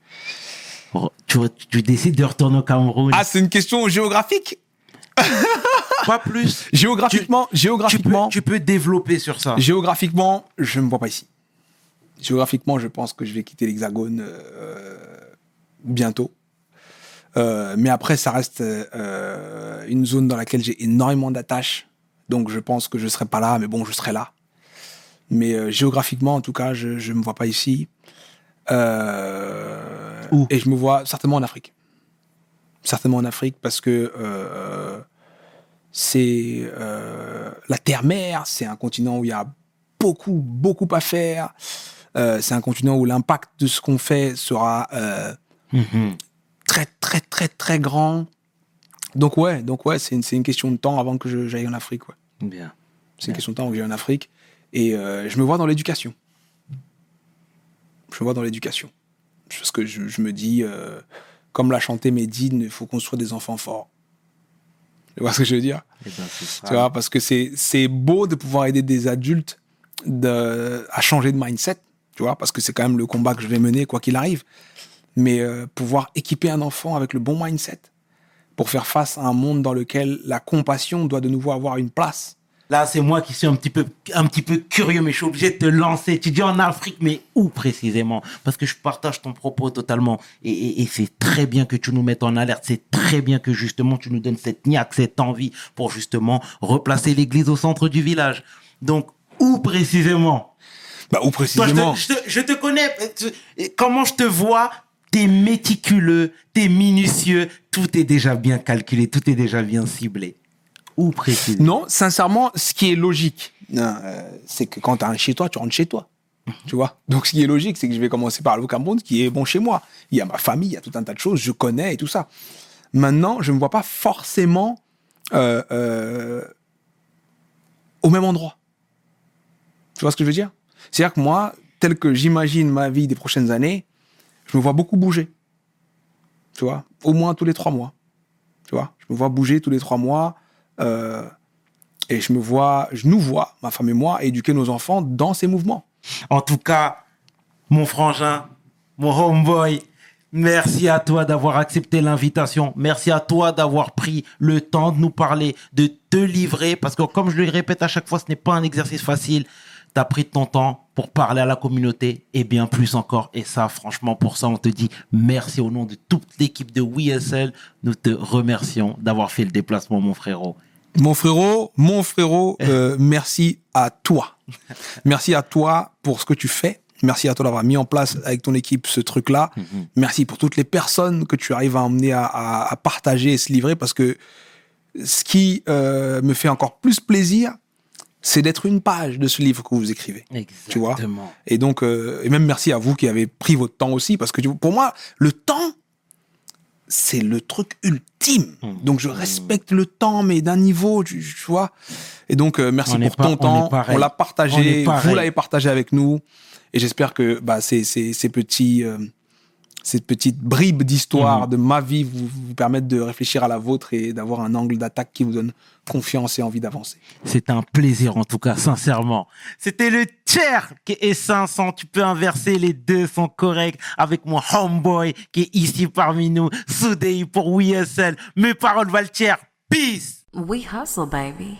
Tu décides de retourner au Cameroun. Ah, c'est une question géographique? pas plus. Géographiquement, Tu peux, géographiquement, tu peux développer sur ça. Géographiquement, je ne me vois pas ici. Géographiquement, je pense que je vais quitter l'Hexagone euh, bientôt. Euh, mais après, ça reste euh, une zone dans laquelle j'ai énormément d'attaches. Donc, je pense que je ne serai pas là, mais bon, je serai là. Mais géographiquement, en tout cas, je ne me vois pas ici. Où? Et je me vois certainement en Afrique. Certainement en Afrique, parce que euh, c'est euh, la terre-mère, c'est un continent où il y a beaucoup, beaucoup à faire. Euh, c'est un continent où l'impact de ce qu'on fait sera Mhm. très, très, très, très grand. Donc ouais, donc ouais, c'est une, c'est une question de temps avant que je- j'aille en Afrique. Ouais. Bien. C'est une question de temps que j'aille en Afrique. Et je me vois dans l'éducation. Je me vois dans l'éducation. Parce que je, je me dis, comme l'a chanté Medine, il faut construire des enfants forts. Tu vois ce que je veux dire? Tu vois, parce que c'est c'est beau de pouvoir aider des adultes de, à changer de mindset, tu vois, parce que c'est quand même le combat que je vais mener, quoi qu'il arrive. Mais euh, pouvoir équiper un enfant avec le bon mindset pour faire face à un monde dans lequel la compassion doit de nouveau avoir une place. Là, c'est moi qui suis un petit peu, un petit peu curieux, mais je suis obligé de te lancer. Tu dis en Afrique, mais où précisément? Parce que je partage ton propos totalement. Et, et- et c'est très bien que tu nous mettes en alerte. C'est très bien que justement tu nous donnes cette niaque, cette envie pour justement replacer l'église au centre du village. Donc, où précisément? Bah, Toi, je précisément? te, je te- je te connais. Comment je te vois? T'es méticuleux, t'es minutieux. Tout est déjà bien calculé, tout est déjà bien ciblé. Précisément Non, sincèrement, ce qui est logique, euh, c'est que quand tu as un chez toi, tu rentres chez toi. Tu vois? Donc, ce qui est logique, c'est que je vais commencer par le Cameroun, qui est bon chez moi. Il y a ma famille, il y a tout un tas de choses, je connais et tout ça. Maintenant, je ne me vois pas forcément euh, euh, au même endroit. Tu vois ce que je veux dire? C'est-à-dire que moi, tel que j'imagine ma vie des prochaines années, je me vois beaucoup bouger. Tu vois? Au moins tous les trois mois. Tu vois? Je me vois bouger tous les trois mois. Euh, et je me vois, je nous vois, ma femme et moi, éduquer nos enfants dans ces mouvements. En tout cas, mon frangin, mon homeboy, merci à toi d'avoir accepté l'invitation. Merci à toi d'avoir pris le temps de nous parler, de te livrer. Parce que comme je le répète à chaque fois, ce n'est pas un exercice facile. Tu pris ton temps pour parler à la communauté et bien plus encore. Et ça, franchement, pour ça, on te dit merci au nom de toute l'équipe de WeSL. Nous te remercions d'avoir fait le déplacement, mon frérot. Mon frérot, mon frérot, euh, merci à toi. Merci à toi pour ce que tu fais. Merci à toi d'avoir mis en place avec ton équipe ce truc-là. Merci pour toutes les personnes que tu arrives à emmener à, à- à partager et se livrer parce que ce qui euh, me fait encore plus plaisir, c'est d'être une page de ce livre que vous écrivez. Tu vois Exactement. Et donc, euh, et même merci à vous qui avez pris votre temps aussi, parce que pour moi, le temps, c'est le truc ultime. Hmm. Donc, je respecte le temps, mais d'un niveau, tu, tu vois. Et donc, euh, merci On pour ton on temps. On l'a On est partagé, pareil. vous l'avez partagé avec nous. Et j'espère que bah, ces, ces, ces petits, euh, ces petites bribes Hmm. d'histoire de ma vie vous, vous permettent de réfléchir à la vôtre et d'avoir un angle d'attaque qui vous donne confiance et envie d'avancer. C'est un plaisir en tout cas, sincèrement. C'était le tiers qui est 500. Tu peux inverser, les deux sont corrects avec mon homeboy qui est ici parmi nous. Soudei pour WSL. Mes paroles valent tiers. Peace. We hustle, baby.